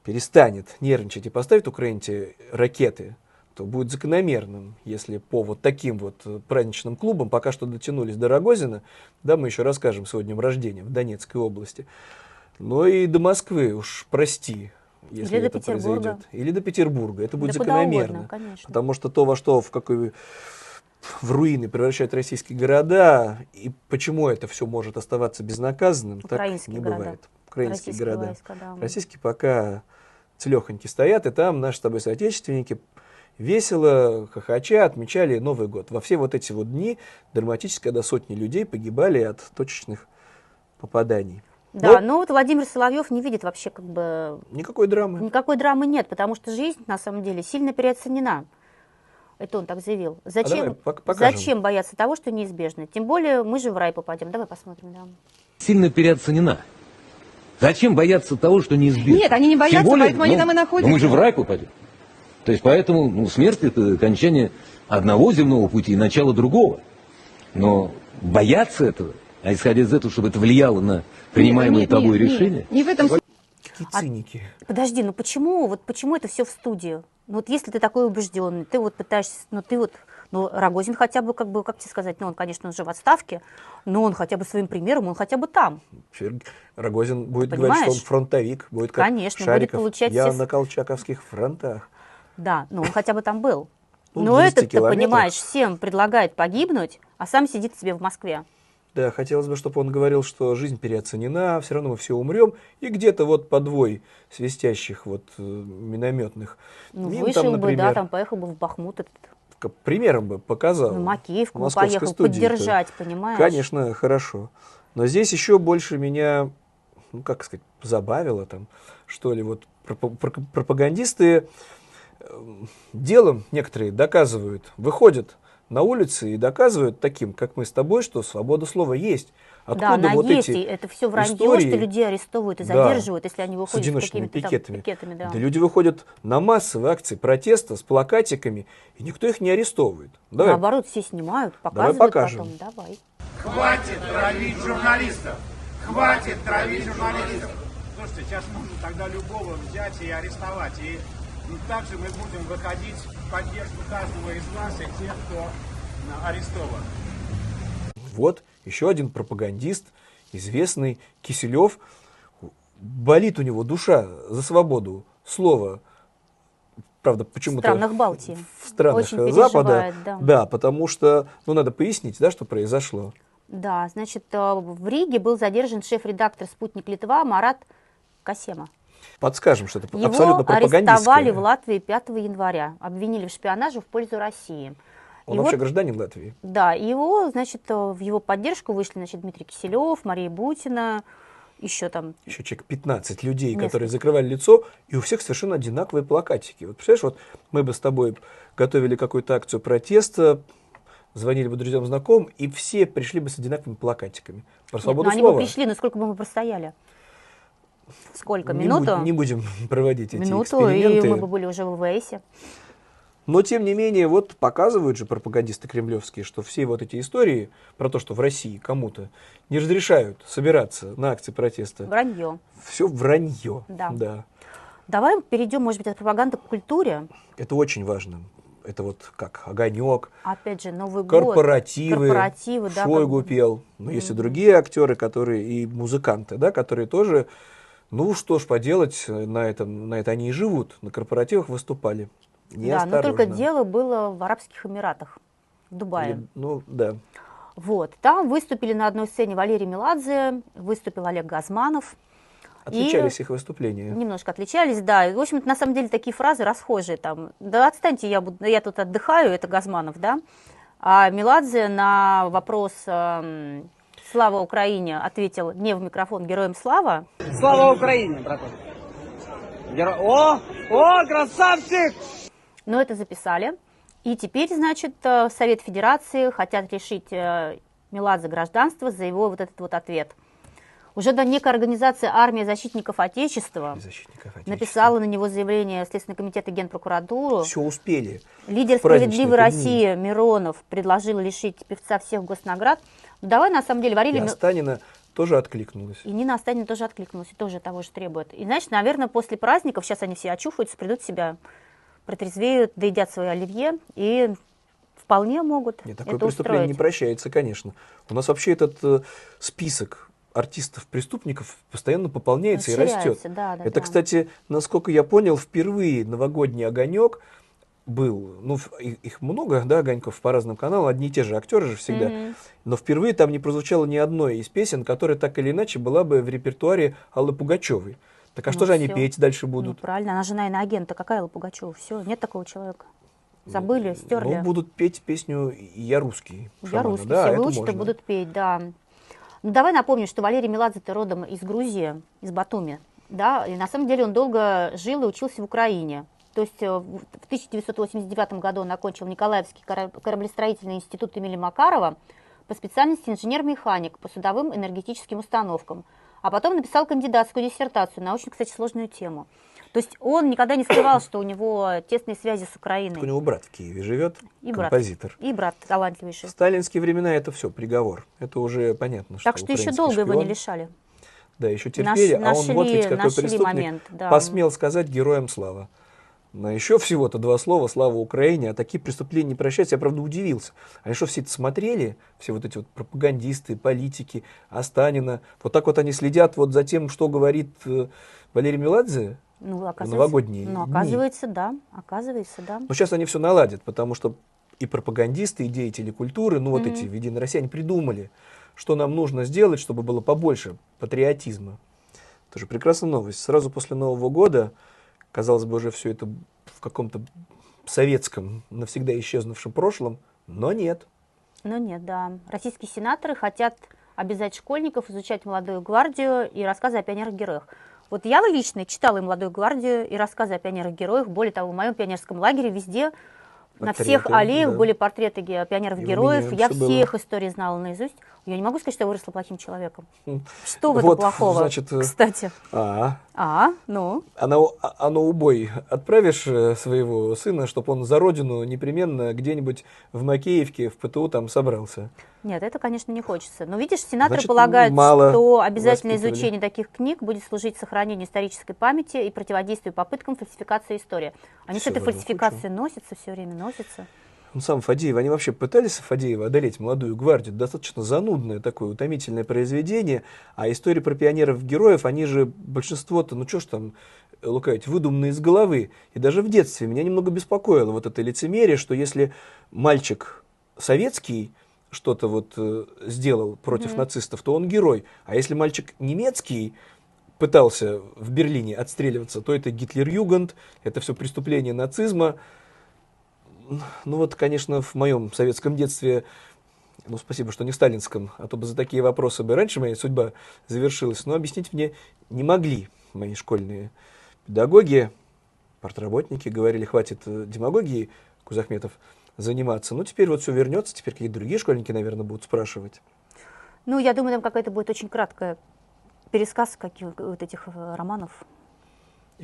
перестанет нервничать и поставит украинцы ракеты, то будет закономерным, если по вот таким вот э, праздничным клубам пока что дотянулись до Рогозина, да, мы еще расскажем сегодня рождения в Донецкой области, но и до Москвы уж прости, если Или это произойдет. Или до Петербурга. Это будет да закономерно. Угодно, потому что то, во что в какой в руины превращают российские города, и почему это все может оставаться безнаказанным, так не города. бывает. Украинские Российские города. Войска, да. Российские пока целехоньки стоят, и там наши с тобой соотечественники весело, хохоча отмечали Новый год. Во все вот эти вот дни драматически, когда сотни людей погибали от точечных попаданий. Да, но, но вот Владимир Соловьев не видит вообще как бы... Никакой драмы. Никакой драмы нет, потому что жизнь на самом деле сильно переоценена. Это он так заявил. Зачем, а зачем бояться того, что неизбежно? Тем более мы же в рай попадем. Давай посмотрим. Да. Сильно переоценена. Зачем бояться того, что неизбежно? Нет, они не боятся, более, поэтому ну, они там и находятся. Но мы же в рай попадем. То есть поэтому ну, смерть это окончание одного земного пути и начало другого. Но бояться этого, а исходя из этого, чтобы это влияло на принимаемые нет, тобой нет, решения. Нет, не в этом Какие циники. А, подожди, ну почему, вот почему это все в студии? Ну вот если ты такой убежденный, ты вот пытаешься, ну ты вот, ну Рогозин хотя бы, как бы, как тебе сказать, ну он, конечно, он же в отставке, но он хотя бы своим примером, он хотя бы там. Рогозин будет Понимаешь? говорить, что он фронтовик, будет как конечно, Шариков. будет получать Я все... на колчаковских фронтах. Да, но он хотя бы там был. Ну, но этот, ты понимаешь, всем предлагает погибнуть, а сам сидит себе в Москве. Да, хотелось бы, чтобы он говорил, что жизнь переоценена, все равно мы все умрем, и где-то вот подвой свистящих вот э, минометных. Ну, Мин, вышел там, например, бы, да, там поехал бы в Бахмут этот. Примером бы показал. Ну, Макеевку поехал студии, поддержать, то, понимаешь? Конечно, хорошо. Но здесь еще больше меня, ну, как сказать, забавило там, что ли, вот пропагандисты делом некоторые доказывают, выходят на улице и доказывают таким, как мы с тобой, что свобода слова есть. Откуда да, вот есть, эти это все вранье, истории, что людей арестовывают и задерживают, да, если они выходят с одиночными с пикетами. пикетами да. да люди выходят на массовые акции протеста с плакатиками, и никто их не арестовывает. Давай. Наоборот, все снимают, показывают Давай покажем. потом. Давай. Хватит травить журналистов! Хватит травить журналистов! Слушайте, сейчас можно тогда любого взять и арестовать. И также мы будем выходить в поддержку каждого из вас и тех, кто арестован. Вот еще один пропагандист, известный Киселев. Болит у него душа за свободу слова. Правда, почему-то... В странах Балтии. В странах Очень Запада. Да. да, потому что, ну, надо пояснить, да, что произошло. Да, значит, э, в Риге был задержан шеф-редактор «Спутник Литва» Марат Касема. Подскажем, что это Его абсолютно пропагандистское. Его арестовали в Латвии 5 января, обвинили в шпионаже в пользу России. Он и вообще вот, гражданин Латвии? Да, и его, значит, в его поддержку вышли, значит, Дмитрий Киселев, Мария Бутина, еще там... Еще человек 15 людей, несколько. которые закрывали лицо, и у всех совершенно одинаковые плакатики. Вот представляешь, вот мы бы с тобой готовили какую-то акцию протеста, звонили бы друзьям, знакомым, и все пришли бы с одинаковыми плакатиками. Про свободу Нет, ну, слова. они бы пришли, но сколько бы мы простояли? Сколько? Не Минуту? Буд, не будем проводить эти Минуту, эксперименты. и мы бы были уже в ВВСе. Но, тем не менее, вот показывают же пропагандисты кремлевские, что все вот эти истории про то, что в России кому-то не разрешают собираться на акции протеста. Вранье. Все вранье. Да. да. Давай перейдем, может быть, от пропаганды к культуре. Это очень важно. Это вот как огонек. Опять же, Новый корпоративы, год. Корпоративы. да, Шойгу как... пел. Но mm. есть и другие актеры, которые и музыканты, да, которые тоже, ну что ж поделать, на этом, на это они и живут. На корпоративах выступали. Да, но только дело было в Арабских Эмиратах, в Дубае. Или, ну, да. Вот, там выступили на одной сцене Валерий Меладзе, выступил Олег Газманов. Отличались и их выступления? Немножко отличались, да. В общем на самом деле такие фразы расхожие там. Да отстаньте, я, буду, я тут отдыхаю, это Газманов, да. А Меладзе на вопрос э, «Слава Украине» ответил не в микрофон «Героям слава». Слава Украине, братан. Геро... О, о, красавчик! Но это записали. И теперь, значит, э, Совет Федерации хотят решить э, Меладзе гражданство за его вот этот вот ответ. Уже да, некая организация «Армия защитников Отечества», защитников Отечества написала на него заявление Следственный комитет и Генпрокуратуру. Все успели. Лидер «Справедливой России» Миронов предложил лишить певца всех госнаград. Давай, на самом деле, варили... И Останина тоже откликнулась. И Нина Останина тоже откликнулась, и тоже того же требует. И, значит, наверное, после праздников, сейчас они все очухаются, придут в себя протрезвеют, доедят свое оливье и вполне могут Нет, такое это преступление устроить. не прощается, конечно. У нас вообще этот э, список артистов-преступников постоянно пополняется и растет. Да, да, это, да. кстати, насколько я понял, впервые новогодний огонек был, ну, их много, да, огоньков по разным каналам, одни и те же актеры же всегда, mm-hmm. но впервые там не прозвучало ни одной из песен, которая так или иначе была бы в репертуаре Аллы Пугачевой. Так а ну, что же все. они петь дальше будут? Ну, правильно, она жена иноагента. Какая Алла Пугачева? Все, нет такого человека. Забыли, ну, стерли. Ну, будут петь песню «Я русский». «Я шамана. русский», да, все выучат будут петь, да. Ну, давай напомним, что Валерий Меладзе ты родом из Грузии, из Батуми. Да, и на самом деле он долго жил и учился в Украине. То есть э, в 1989 году он окончил Николаевский кораблестроительный институт имени Макарова по специальности инженер-механик по судовым энергетическим установкам. А потом написал кандидатскую диссертацию на очень, кстати, сложную тему. То есть он никогда не скрывал, что у него тесные связи с Украиной. у него брат в Киеве живет, и композитор. Брат, и брат талантливейший. В сталинские времена это все приговор. Это уже понятно, что Так что еще долго шпион. его не лишали. Да, еще терпели, Наш, а он вот ведь какой преступник момент, да. посмел сказать героям слава. На еще всего-то два слова «Слава Украине», а такие преступления не прощаются. Я, правда, удивился. Они что, все это смотрели? Все вот эти вот пропагандисты, политики, Астанина. Вот так вот они следят вот за тем, что говорит э, Валерий Меладзе ну, в новогодние Ну, оказывается, дни. да. Оказывается, да. Но сейчас они все наладят, потому что и пропагандисты, и деятели культуры, ну, вот mm-hmm. эти в «Единой России», они придумали, что нам нужно сделать, чтобы было побольше патриотизма. Это же прекрасная новость. Сразу после Нового года казалось бы, уже все это в каком-то советском, навсегда исчезнувшем прошлом, но нет. Но нет, да. Российские сенаторы хотят обязать школьников изучать «Молодую гвардию» и рассказы о пионерах-героях. Вот я лично читала и «Молодую гвардию», и рассказы о пионерах-героях. Более того, в моем пионерском лагере везде на всех аллеях да. были портреты пионеров-героев. Я все было. их истории знала наизусть. Я не могу сказать, что я выросла плохим человеком. Что в этом вот, плохого, значит, э, кстати? А, а ну? А на, а на убой отправишь э, своего сына, чтобы он за родину непременно где-нибудь в Макеевке, в ПТУ там собрался? Нет, это, конечно, не хочется. Но видишь, сенаторы Значит, полагают, что обязательное изучение таких книг будет служить сохранению исторической памяти и противодействию попыткам фальсификации истории. Они все с этой фальсификацией носятся все время, носятся. Он сам Фадеев, они вообще пытались Фадеева одолеть молодую гвардию, достаточно занудное такое утомительное произведение, а истории про пионеров-героев, они же большинство-то, ну что ж там лукавить, выдуманные из головы. И даже в детстве меня немного беспокоило вот это лицемерие, что если мальчик советский, что-то вот э, сделал против mm-hmm. нацистов, то он герой. А если мальчик немецкий пытался в Берлине отстреливаться, то это Гитлер-Юганд, это все преступление нацизма. Ну вот, конечно, в моем советском детстве, ну спасибо, что не в сталинском, а то бы за такие вопросы бы раньше моя судьба завершилась, но объяснить мне не могли мои школьные педагоги, портработники говорили, хватит э, демагогии, Кузахметов, заниматься. Ну, теперь вот все вернется, теперь какие-то другие школьники, наверное, будут спрашивать. Ну, я думаю, там какая-то будет очень краткая пересказ каких вот этих э, романов.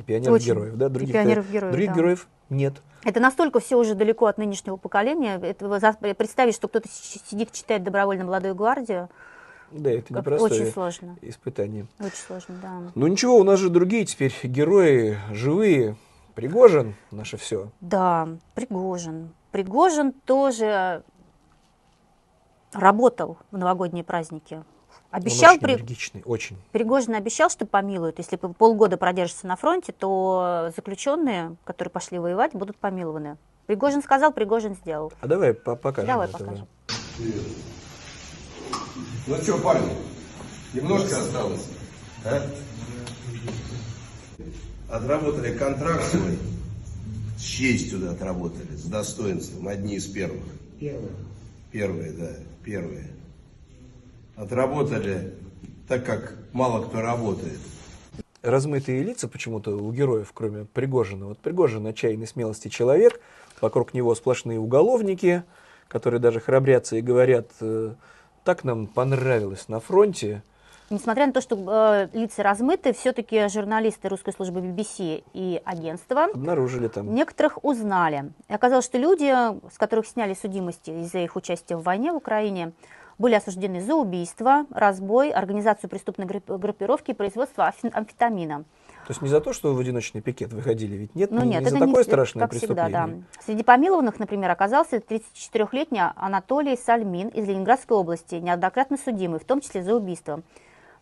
И пионеров-героев, да? Других, пионеров-героев, других да. героев нет. Это настолько все уже далеко от нынешнего поколения. Это, представить, что кто-то сидит, читает добровольно «Молодую гвардию», да, это непростое Очень сложно. испытание. Очень сложно, да. Ну ничего, у нас же другие теперь герои живые. Пригожин наше все. Да, Пригожин. Пригожин тоже работал в новогодние праздники. Обещал, Он очень энергичный, очень. Пригожин обещал, что помилуют. Если полгода продержится на фронте, то заключенные, которые пошли воевать, будут помилованы. Пригожин сказал, Пригожин сделал. А давай покажем. Давай этого. покажем. Ну что, парни, немножко осталось. А? Отработали контракт свой с честью отработали, с достоинством, одни из первых. Первые. Первые, да, первые. Отработали так, как мало кто работает. Размытые лица почему-то у героев, кроме Пригожина. Вот Пригожин отчаянной смелости человек, вокруг него сплошные уголовники, которые даже храбрятся и говорят, э, так нам понравилось на фронте, Несмотря на то, что э, лица размыты, все-таки журналисты русской службы BBC и агентства обнаружили там. Некоторых узнали. И оказалось, что люди, с которых сняли судимости из-за их участия в войне в Украине, были осуждены за убийство, разбой, организацию преступной группировки и производство амфетамина. То есть не за то, что в одиночный пикет выходили, ведь нет, ну, не, нет, не это за такое не, страшное как преступление. Всегда, да. Среди помилованных, например, оказался 34-летний Анатолий Сальмин из Ленинградской области, неоднократно судимый, в том числе за убийство.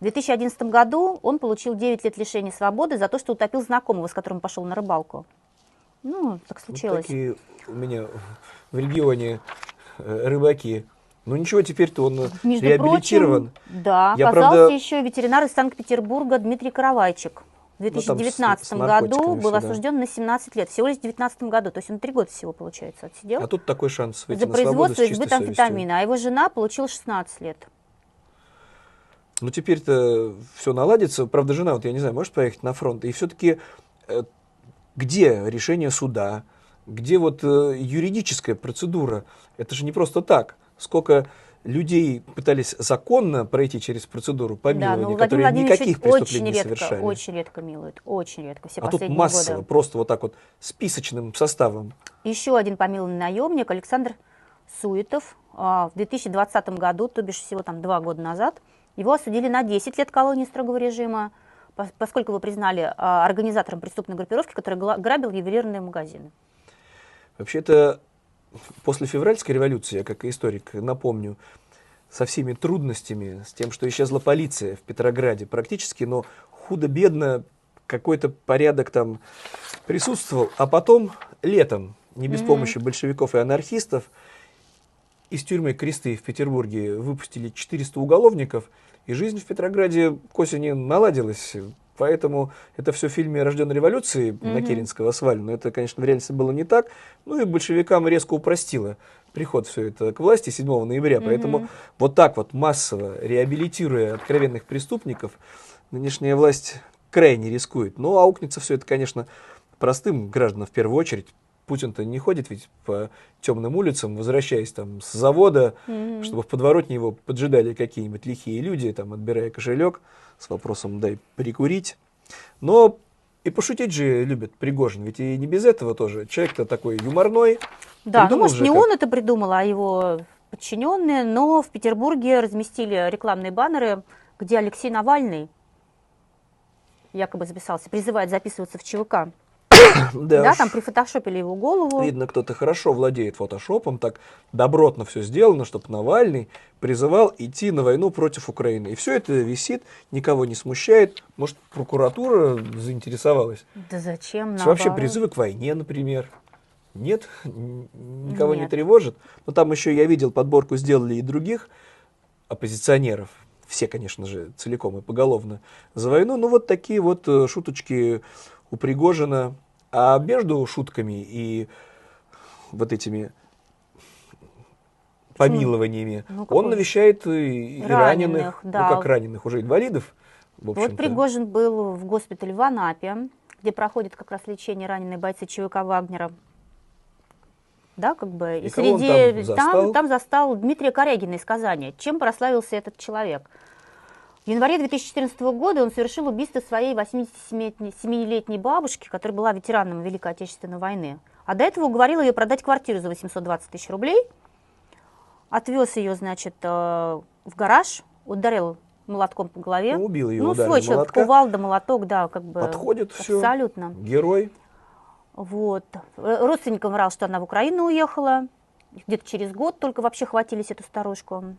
В 2011 году он получил 9 лет лишения свободы за то, что утопил знакомого, с которым пошел на рыбалку. Ну, так случилось. Вот такие у меня в регионе э, рыбаки. Ну ничего, теперь-то он э, Между реабилитирован. Прочим, да, Я, оказался правда... еще ветеринар из Санкт-Петербурга Дмитрий Каравайчик. в 2019 ну, году был осужден да. на 17 лет, всего лишь в 2019 году, то есть он три года всего, получается, отсидел. А тут такой шанс выйти За на производство и сбыт амфетамина, а его жена получила 16 лет. Ну, теперь-то все наладится. Правда, жена, вот я не знаю, может поехать на фронт. И все-таки э, где решение суда? Где вот э, юридическая процедура? Это же не просто так. Сколько людей пытались законно пройти через процедуру помилования, да, которые никаких преступлений очень не редко, совершали. Очень редко милуют, очень редко. Все а тут массово, годы. просто вот так вот списочным составом. Еще один помилованный наемник Александр Суетов а, в 2020 году, то бишь всего там два года назад, его осудили на 10 лет колонии строгого режима, поскольку его признали а, организатором преступной группировки, которая грабил ювелирные магазины. Вообще это после февральской революции, я как историк напомню, со всеми трудностями, с тем, что исчезла полиция в Петрограде практически, но худо-бедно какой-то порядок там присутствовал. А потом летом, не без mm-hmm. помощи большевиков и анархистов, из тюрьмы Кресты в Петербурге выпустили 400 уголовников, и жизнь в Петрограде к осени наладилась. Поэтому это все в фильме «Рожденная революции» mm-hmm. на Керенского свалено. Но это, конечно, в реальности было не так. Ну и большевикам резко упростило приход все это к власти 7 ноября. Mm-hmm. Поэтому вот так вот массово реабилитируя откровенных преступников, нынешняя власть крайне рискует. Но аукнется все это, конечно, простым гражданам в первую очередь. Путин-то не ходит ведь по темным улицам, возвращаясь там с завода, mm-hmm. чтобы в подворотне его поджидали какие-нибудь лихие люди, там, отбирая кошелек с вопросом «дай прикурить». Но и пошутить же любит Пригожин, ведь и не без этого тоже. Человек-то такой юморной. Да, ну может не как... он это придумал, а его подчиненные, но в Петербурге разместили рекламные баннеры, где Алексей Навальный якобы записался, призывает записываться в ЧВК. Да, да там прифотошопили его голову. Видно, кто-то хорошо владеет фотошопом, так добротно все сделано, чтобы Навальный призывал идти на войну против Украины. И все это висит, никого не смущает. Может, прокуратура заинтересовалась? Да зачем? Вообще призывы к войне, например. Нет, никого Нет. не тревожит. Но там еще я видел, подборку сделали и других оппозиционеров. Все, конечно же, целиком и поголовно за войну. Но вот такие вот э, шуточки у Пригожина а между шутками и вот этими помилованиями ну, он навещает и, раненых, раненых ну, да. ну как раненых, уже инвалидов. Вот Пригожин был в госпитале в Анапе, где проходит как раз лечение раненые бойцы ЧВК Вагнера. Да, как бы. И, и среди там застал? Там, там застал Дмитрия Корягина из Казани. Чем прославился этот человек? В январе 2014 года он совершил убийство своей 87-летней бабушки, которая была ветераном Великой Отечественной войны. А до этого уговорил ее продать квартиру за 820 тысяч рублей. Отвез ее, значит, э, в гараж, ударил молотком по голове. Ну, убил ее, Ну, свой человек, кувалда, молоток, да, как бы. Подходит Абсолютно. все. Герой. Вот. Родственникам врал, что она в Украину уехала. Где-то через год только вообще хватились эту старушку.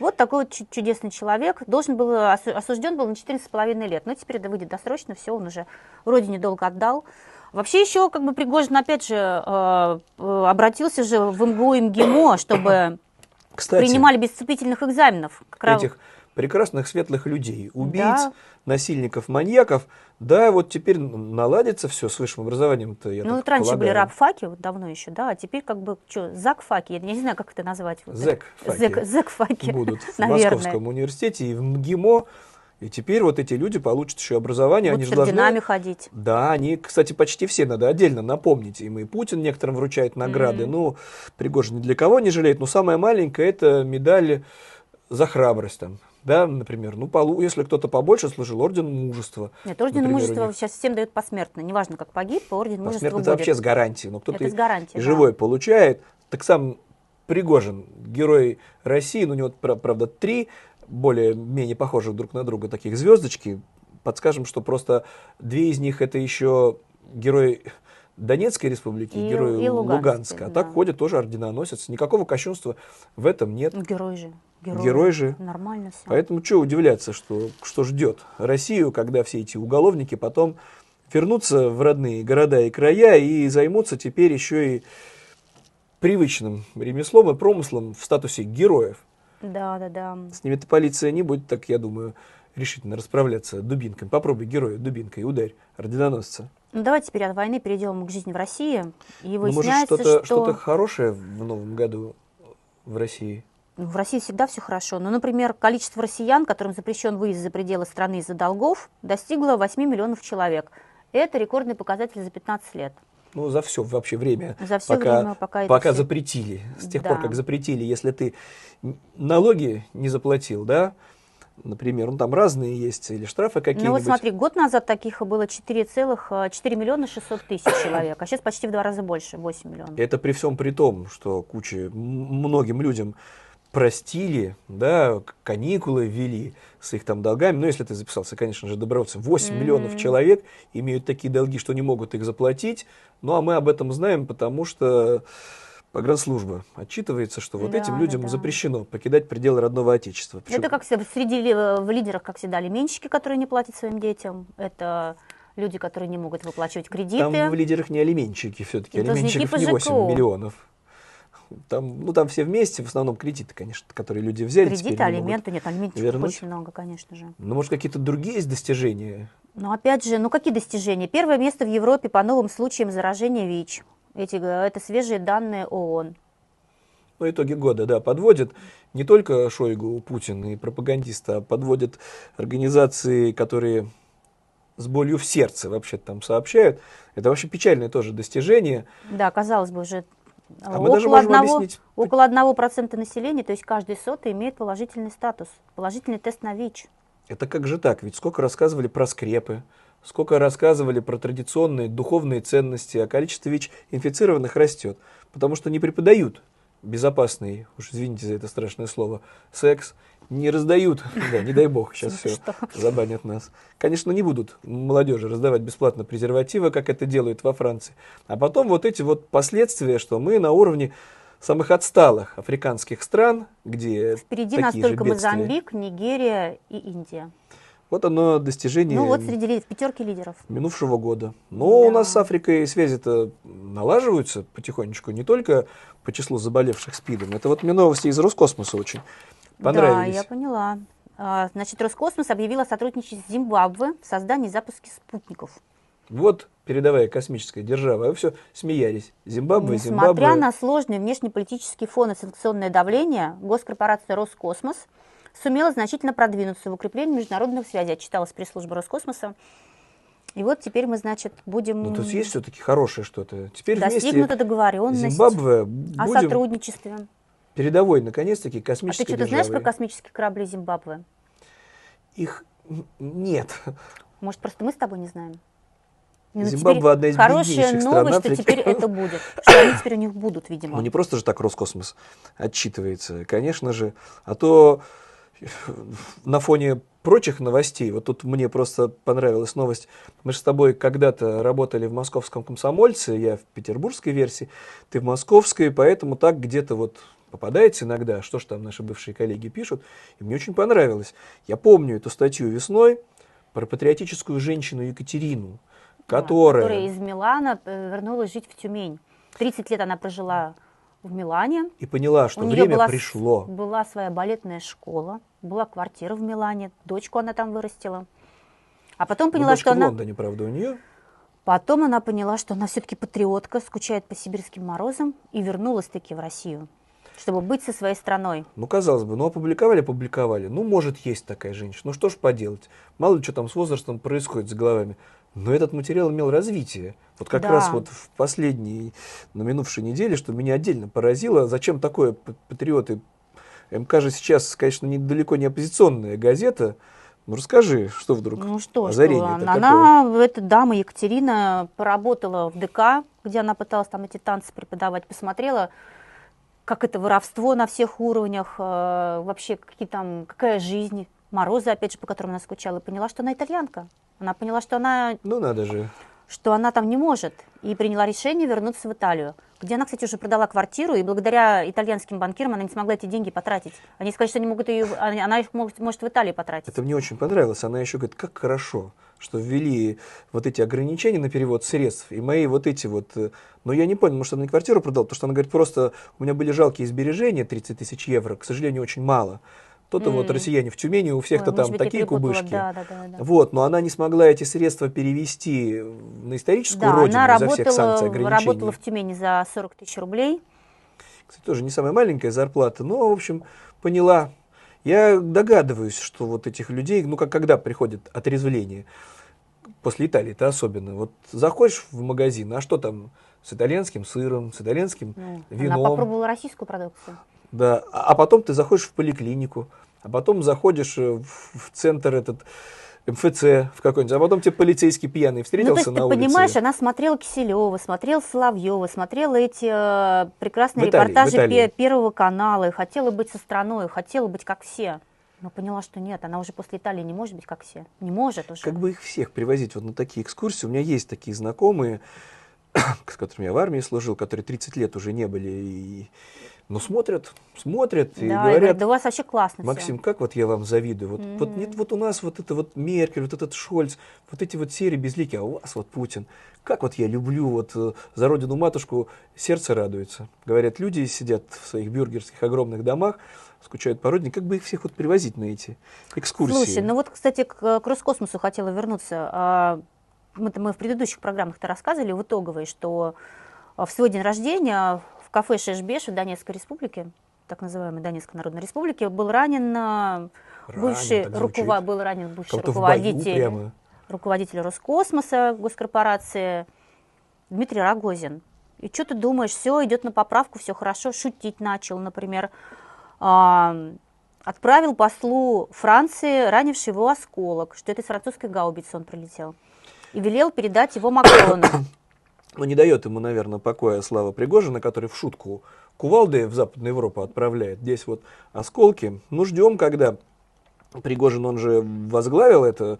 Вот такой вот чудесный человек. Должен был, осужден был на 14,5 лет. Но теперь это выйдет досрочно, все, он уже родине долго отдал. Вообще еще как бы Пригожин опять же э, э обратился же в МГУ и МГИМО, чтобы Кстати, принимали без вступительных экзаменов. Этих прекрасных светлых людей, убийц, да. насильников, маньяков. Да, вот теперь наладится все с высшим образованием-то, я Ну, вот раньше полагаю. были рабфаки, вот давно еще, да, а теперь как бы, что, закфаки, я не знаю, как это назвать. Вот Зэкфаки. Зэк, зэкфаки, Будут в Московском университете и в МГИМО. И теперь вот эти люди получат еще образование. Будут они с орденами ходить. Да, они, кстати, почти все, надо отдельно напомнить. Им и Путин некоторым вручает награды. Mm-hmm. Ну, Пригожин ни для кого не жалеет. Но самая маленькая это медаль за храбрость. Там, да, например, ну, полу, если кто-то побольше служил, орден мужества. Нет, орден мужества сейчас всем дают посмертно, неважно, как погиб, орден мужества Посмертно это вообще с гарантией, но кто-то это гарантией, живой да. получает, так сам Пригожин, герой России, ну, у него, правда, три более-менее похожих друг на друга таких звездочки, подскажем, что просто две из них это еще герой Донецкой республики, и, герой и Луганска, Луганска. А да. так ходит тоже орденоносец. Никакого кощунства в этом нет. Герой же. Герой, Герой же. Нормально все. Поэтому что удивляться, что, что ждет Россию, когда все эти уголовники потом вернутся в родные города и края и займутся теперь еще и привычным ремеслом и промыслом в статусе героев. Да, да, да. С ними-то полиция не будет, так я думаю, решительно расправляться дубинкой. Попробуй героя дубинкой ударь, орденоносца. Ну, давайте теперь от войны перейдем к жизни в России. И выясняется, ну, может, что-то, что... что-то хорошее в новом году в России? В России всегда все хорошо. Ну, например, количество россиян, которым запрещен выезд за пределы страны из-за долгов, достигло 8 миллионов человек. Это рекордный показатель за 15 лет. Ну, за все вообще время. За все пока, время, пока, пока все... запретили. С тех да. пор, как запретили, если ты налоги не заплатил, да, например, ну там разные есть, или штрафы какие-нибудь. Ну вот смотри, год назад таких было 4, целых, 4 миллиона 600 тысяч человек, а сейчас почти в два раза больше, 8 миллионов. Это при всем при том, что куча, многим людям простили, да, каникулы ввели с их там долгами. Ну, если ты записался, конечно же, добровольцем. 8 mm-hmm. миллионов человек имеют такие долги, что не могут их заплатить. Ну, а мы об этом знаем, потому что погранслужба отчитывается, что вот да, этим людям да. запрещено покидать пределы родного отечества. Причем... Это как среди в лидерах, как всегда, алименщики, которые не платят своим детям. Это люди, которые не могут выплачивать кредиты. Там в лидерах не алименщики все-таки. Алименщиков не 8 миллионов. Там, ну, там все вместе, в основном кредиты, конечно, которые люди взяли. Кредиты, алименты, нет, алиментов очень много, конечно же. Ну, может, какие-то другие есть достижения? Ну, опять же, ну, какие достижения? Первое место в Европе по новым случаям заражения ВИЧ. Эти, это свежие данные ООН. Ну, итоги года, да, подводят не только Шойгу, Путин и пропагандисты, а подводят организации, которые с болью в сердце вообще там сообщают. Это вообще печальное тоже достижение. Да, казалось бы, уже а мы даже можем одного, объяснить. Около 1% населения, то есть каждый сотый имеет положительный статус, положительный тест на ВИЧ. Это как же так? Ведь сколько рассказывали про скрепы, сколько рассказывали про традиционные духовные ценности, а количество ВИЧ-инфицированных растет, потому что не преподают безопасный, уж извините за это страшное слово, секс, не раздают, да, не дай бог, сейчас все забанят нас. Конечно, не будут молодежи раздавать бесплатно презервативы, как это делают во Франции. А потом вот эти вот последствия, что мы на уровне самых отсталых африканских стран, где Впереди нас только Мозамбик, Нигерия и Индия. Вот оно достижение ну, вот среди в пятерки лидеров. минувшего года. Но да. у нас с Африкой связи-то налаживаются потихонечку, не только по числу заболевших СПИДом. Это вот мне новости из Роскосмоса очень понравились. Да, я поняла. А, значит, Роскосмос объявил о сотрудничестве с Зимбабве в создании и запуске спутников. Вот передовая космическая держава, а вы все смеялись. Зимбабве, Несмотря Зимбабве. на сложный внешнеполитический фон и санкционное давление, госкорпорация Роскосмос сумела значительно продвинуться в укреплении международных связей, отчиталась пресс-служба Роскосмоса. И вот теперь мы, значит, будем... Ну, то есть все-таки хорошее что-то. Теперь Достигнута договоренность Зимбабве о сотрудничестве. Передовой, наконец-таки, космической А ты что-то знаешь про космические корабли Зимбабве? Их нет. Может, просто мы с тобой не знаем? Ну, Зимбабве одна из Хорошая новость, что теперь это будет, что они теперь у них будут, видимо. Ну не просто же так Роскосмос отчитывается, конечно же, а то на фоне прочих новостей, вот тут мне просто понравилась новость, мы же с тобой когда-то работали в московском комсомольце, я в петербургской версии, ты в московской, поэтому так где-то вот попадается иногда, что ж там наши бывшие коллеги пишут, и мне очень понравилось. Я помню эту статью весной про патриотическую женщину Екатерину, которая... Да, которая из Милана э, вернулась жить в Тюмень. 30 лет она прожила в Милане. И поняла, что У время была, пришло. Была своя балетная школа, была квартира в Милане, дочку она там вырастила. А потом поняла, ну, что она... в Лондоне, правда, у нее. Потом она поняла, что она все-таки патриотка, скучает по сибирским морозам и вернулась таки в Россию чтобы быть со своей страной. Ну, казалось бы, ну, опубликовали, опубликовали. Ну, может, есть такая женщина. Ну, что ж поделать. Мало ли, что там с возрастом происходит с головами. Но этот материал имел развитие. Вот как да. раз вот в последней, на минувшей неделе, что меня отдельно поразило, зачем такое патриоты. МК же сейчас, конечно, не, далеко не оппозиционная газета, ну расскажи, что вдруг? Ну что, что она, эта дама Екатерина, поработала в ДК, где она пыталась там эти танцы преподавать, посмотрела, как это воровство на всех уровнях, э, вообще какие там, какая жизнь, морозы, опять же, по которым она скучала, и поняла, что она итальянка. Она поняла, что она... Ну надо же. Что она там не может. И приняла решение вернуться в Италию, где она, кстати, уже продала квартиру, и благодаря итальянским банкирам она не смогла эти деньги потратить. Они сказали, что они могут ее, она их может, может в Италии потратить. Это мне очень понравилось. Она еще говорит, как хорошо, что ввели вот эти ограничения на перевод средств, и мои вот эти вот... Э, но я не понял, может, она не квартиру продала, потому что она говорит, просто у меня были жалкие сбережения, 30 тысяч евро, к сожалению, очень мало кто-то mm. вот россияне в Тюмени, у всех-то там быть, такие кубышки. Да, да, да, да. Вот, но она не смогла эти средства перевести на историческую да, родину она за всех санкций, ограничений. работала в Тюмени за 40 тысяч рублей. Кстати, тоже не самая маленькая зарплата, но, в общем, поняла. Я догадываюсь, что вот этих людей, ну, как когда приходит отрезвление, после Италии-то особенно, вот заходишь в магазин, а что там с итальянским сыром, с итальянским ну, вином. Она попробовала российскую продукцию. Да, а, а потом ты заходишь в поликлинику, а потом заходишь э, в, в центр этот МФЦ в какой-нибудь, а потом тебе полицейский пьяный встретился ну, то есть, на ты улице. понимаешь, она смотрела Киселева, смотрела Соловьева, смотрела эти э, прекрасные Италии, репортажи Первого канала, и хотела быть со страной, хотела быть как все. Но поняла, что нет, она уже после Италии не может быть как все. Не может уже. Как бы их всех привозить вот на такие экскурсии. У меня есть такие знакомые, с которыми я в армии служил, которые 30 лет уже не были и но смотрят, смотрят да, и говорят, да у вас вообще классно Максим, все. как вот я вам завидую. Вот, mm-hmm. вот, нет, вот у нас вот это вот Меркель, вот этот Шольц, вот эти вот серии безликие, а у вас вот Путин. Как вот я люблю вот э, за родину матушку, сердце радуется. Говорят, люди сидят в своих бюргерских огромных домах, скучают по родине, как бы их всех вот привозить на эти экскурсии? Слушай, ну вот, кстати, к, к Роскосмосу хотела вернуться. А, мы, мы в предыдущих программах-то рассказывали в итоговой, что в свой день рождения кафе Шешбеш в Донецкой республике, так называемой Донецкой Народной Республике, был ранен, ранен бывший, рукова, был ранен бывший руководитель, руководитель Роскосмоса, госкорпорации Дмитрий Рогозин. И что ты думаешь, все идет на поправку, все хорошо, шутить начал, например, э, отправил послу Франции, ранивший его осколок, что это из французской гаубицы он прилетел, и велел передать его Макрону. Но не дает ему, наверное, покоя слава Пригожина, который в шутку кувалды в Западную Европу отправляет. Здесь вот осколки. Ну, ждем, когда Пригожин, он же возглавил это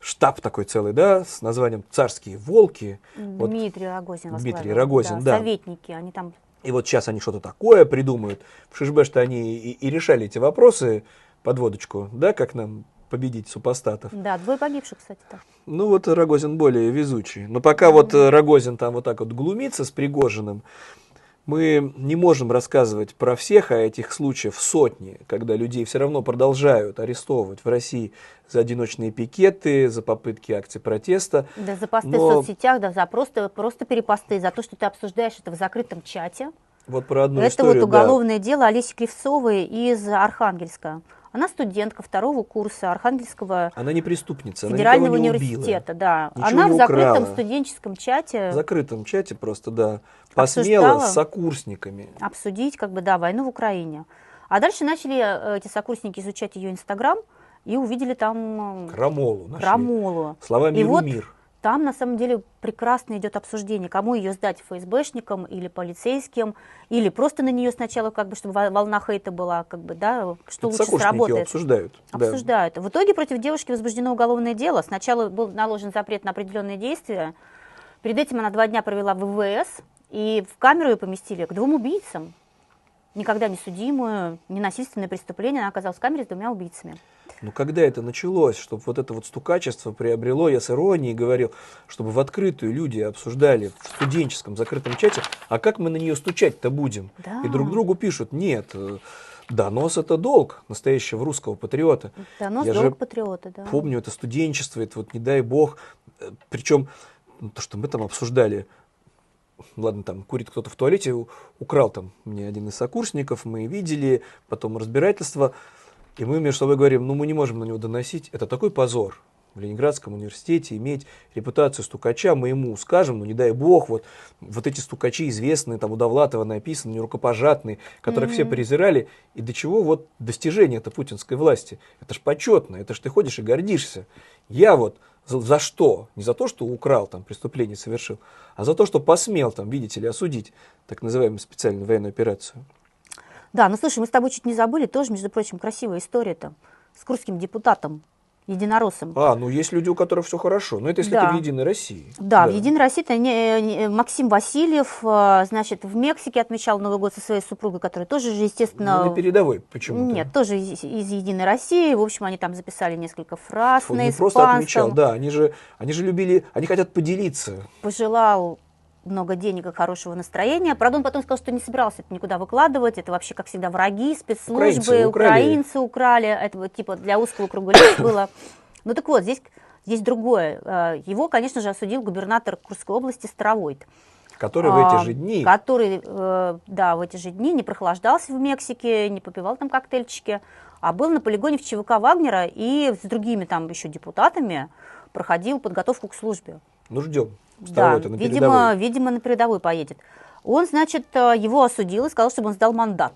штаб такой целый, да, с названием «Царские волки». Дмитрий вот, Рогозин Дмитрий Рогозин, да, да. Советники, они там... И вот сейчас они что-то такое придумают. В Шишбе-то они и, и решали эти вопросы под водочку, да, как нам победить супостатов. Да, двое погибших, кстати. Так. Ну вот Рогозин более везучий. Но пока вот Рогозин там вот так вот глумится с Пригожиным, мы не можем рассказывать про всех, а этих случаев сотни, когда людей все равно продолжают арестовывать в России за одиночные пикеты, за попытки акций протеста. Да, за посты Но... в соцсетях, да, за просто, просто перепосты, за то, что ты обсуждаешь это в закрытом чате. Вот про одну это историю, вот уголовное да. дело Олеси Кривцовой из Архангельска. Она студентка второго курса Архангельского она не преступница, федерального она университета. Убила, да. Она в закрытом украла. студенческом чате. В закрытом чате просто, да. Посмела с сокурсниками. Обсудить, как бы, да, войну в Украине. А дальше начали э, эти сокурсники изучать ее Инстаграм и увидели там... Э, крамолу. Нашли. Крамолу. Слова миру и вот мир. Там на самом деле прекрасно идет обсуждение, кому ее сдать ФСБшникам или полицейским, или просто на нее сначала, как бы, чтобы волна хейта была, как бы, да, что лучше сработает. обсуждают. Обсуждают. Да. В итоге против девушки возбуждено уголовное дело. Сначала был наложен запрет на определенные действия. Перед этим она два дня провела в ВВС, и в камеру ее поместили к двум убийцам. Никогда не судимую, ненасильственное преступление, она оказалась в камере с двумя убийцами. Ну, когда это началось, чтобы вот это вот стукачество приобрело, я с иронией говорил, чтобы в открытую люди обсуждали в студенческом закрытом чате, а как мы на нее стучать-то будем? Да. И друг другу пишут, нет, э, Донос это долг настоящего русского патриота. Донос Я долг патриота, да. Помню это студенчество, это вот не дай бог. Э, Причем ну, то, что мы там обсуждали, ладно, там курит кто-то в туалете, украл там мне один из сокурсников, мы видели, потом разбирательство. И мы между собой говорим, ну мы не можем на него доносить, это такой позор в Ленинградском университете иметь репутацию стукача, мы ему скажем, ну не дай бог, вот, вот эти стукачи известные, там у Довлатова написано, нерукопожатные, которых mm-hmm. все презирали, и до чего вот достижение это путинской власти. Это ж почетно, это ж ты ходишь и гордишься. Я вот за, за что? Не за то, что украл, там, преступление совершил, а за то, что посмел, там, видите ли, осудить так называемую специальную военную операцию. Да, ну слушай, мы с тобой чуть не забыли, тоже, между прочим, красивая история-то с курским депутатом единороссом. А, ну есть люди, у которых все хорошо. Но это если да. ты в Единой России. Да, да. в Единой России это не, не, Максим Васильев, э, значит, в Мексике отмечал Новый год со своей супругой, которая тоже же, естественно... Ну, не передовой почему-то. Нет, тоже из, из Единой России. В общем, они там записали несколько фраз Он на не просто отмечал, да, они же, они же любили, они хотят поделиться. Пожелал много денег и хорошего настроения. Правда, он потом сказал, что не собирался это никуда выкладывать. Это вообще, как всегда, враги, спецслужбы, украинцы, украинцы украли. Это вот типа для узкого круга лиц было. Ну так вот, здесь, здесь другое. Э, его, конечно же, осудил губернатор Курской области Старовойт. Который в эти а, же дни... Который, э, да, в эти же дни не прохлаждался в Мексике, не попивал там коктейльчики, а был на полигоне в ЧВК Вагнера и с другими там еще депутатами проходил подготовку к службе. Ну, ждем. Да, на видимо, видимо, на передовой поедет. Он, значит, э, его осудил и сказал, чтобы он сдал мандат.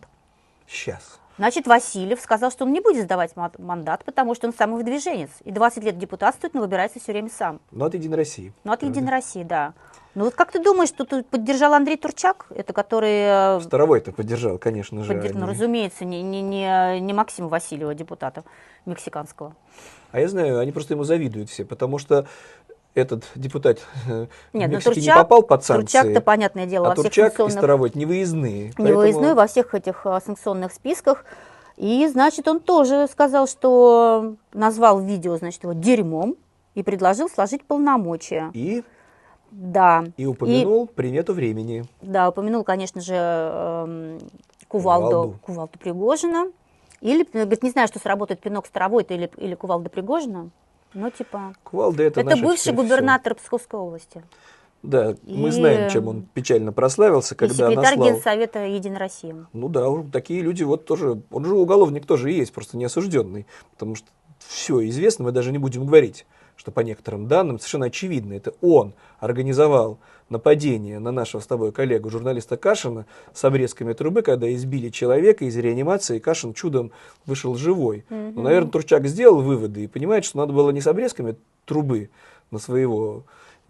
Сейчас. Значит, Васильев сказал, что он не будет сдавать мандат, потому что он самый выдвиженец. И 20 лет депутатствует, но выбирается все время сам. Ну, от Единой России. Ну, от Единой России, да. Ну вот как ты думаешь, что тут поддержал Андрей Турчак, это который... Э, Старовой-то поддержал, конечно же. Поддерж... Ну, разумеется, не, не, не, не Максима Васильева, депутата мексиканского. А я знаю, они просто ему завидуют все, потому что этот депутат э, Нет, в ну, Турчак, не попал под санкции. Турчак-то, понятное дело, а во всех Турчак санкционных... и Старовой невыездные. Поэтому... во всех этих э, санкционных списках. И, значит, он тоже сказал, что назвал видео, значит, его дерьмом и предложил сложить полномочия. И? Да. И упомянул и, примету времени. Да, упомянул, конечно же, э, Кувалду, Кувалду. Кувалду Пригожина. Или, говорит, не знаю, что сработает пинок Старовой или, или Кувалда Пригожина. Ну, типа... Кувалда это Это бывший губернатор все. Псковской области. Да, и... мы знаем, чем он печально прославился, когда и секретарь наслал... Генсовета Единой России. Ну да, такие люди вот тоже, он же уголовник тоже есть, просто не осужденный, потому что все известно, мы даже не будем говорить, что по некоторым данным совершенно очевидно, это он организовал нападение на нашего с тобой коллегу, журналиста Кашина, с обрезками трубы, когда избили человека из реанимации, и Кашин чудом вышел живой. Mm-hmm. Ну, наверное, Турчак сделал выводы и понимает, что надо было не с обрезками трубы на своего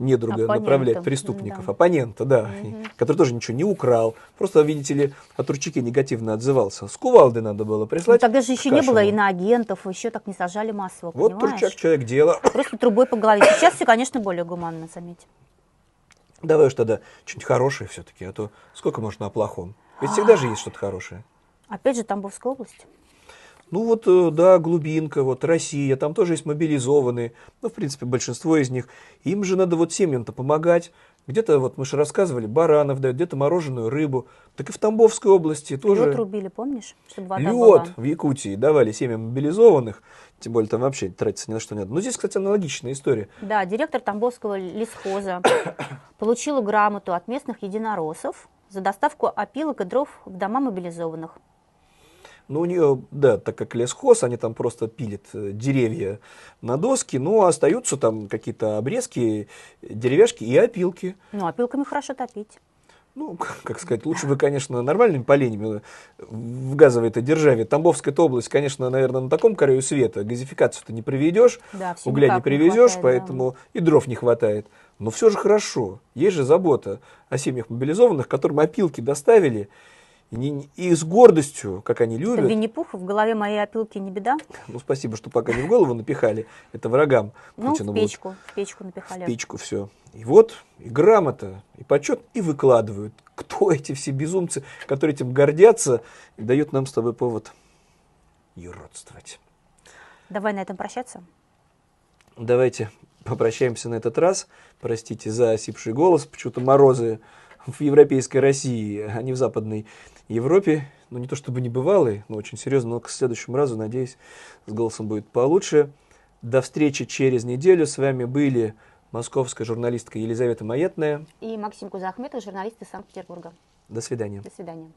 недруга Оппонента. направлять преступников, да. оппонента, да, угу. который тоже ничего не украл. Просто, видите ли, о Турчаке негативно отзывался. С кувалды надо было прислать. Ну, тогда же еще не было иноагентов, еще так не сажали массово, Вот понимаешь? Турчак человек дела. Просто трубой по голове. Сейчас все, конечно, более гуманно, заметьте. Давай уж тогда что-нибудь хорошее все-таки, а то сколько можно о плохом? Ведь всегда же есть что-то хорошее. Опять же, Тамбовская область. Ну вот, э, да, глубинка, вот Россия, там тоже есть мобилизованные, ну, в принципе, большинство из них. Им же надо вот семьям-то помогать. Где-то, вот мы же рассказывали, баранов дают, где-то мороженую рыбу. Так и в Тамбовской области тоже. Лед рубили, помнишь? Чтобы вода Лед была. в Якутии давали семьям мобилизованных, тем более там вообще тратится ни на что нет. Но здесь, кстати, аналогичная история. Да, директор Тамбовского лесхоза получила грамоту от местных единороссов за доставку опилок и дров в дома мобилизованных. Но у нее, да, так как лесхоз, они там просто пилят э, деревья на доски, но остаются там какие-то обрезки, деревяшки и опилки. Ну, опилками хорошо топить. Ну, как сказать, лучше бы, конечно, нормальными поленями в газовой-то державе. Тамбовская область, конечно, наверное, на таком краю света. Газификацию-то не приведешь, да, угля не привезешь, не поэтому да. и дров не хватает. Но все же хорошо. Есть же забота о семьях мобилизованных, которым опилки доставили, и, и с гордостью, как они любят. Это Винни-Пух, в голове моей опилки не беда. Ну, спасибо, что пока не в голову напихали. Это врагам ну, Путина в печку, будут. в печку напихали. В печку все. И вот, и грамота, и почет, и выкладывают. Кто эти все безумцы, которые этим гордятся и дают нам с тобой повод юродствовать. Давай на этом прощаться. Давайте попрощаемся на этот раз. Простите за осипший голос. Почему-то морозы в европейской России, а не в западной Европе. Ну, не то чтобы не бывалый, но очень серьезно. Но к следующему разу, надеюсь, с голосом будет получше. До встречи через неделю. С вами были московская журналистка Елизавета Маетная и Максим Кузахметов, журналист из Санкт-Петербурга. До свидания. До свидания.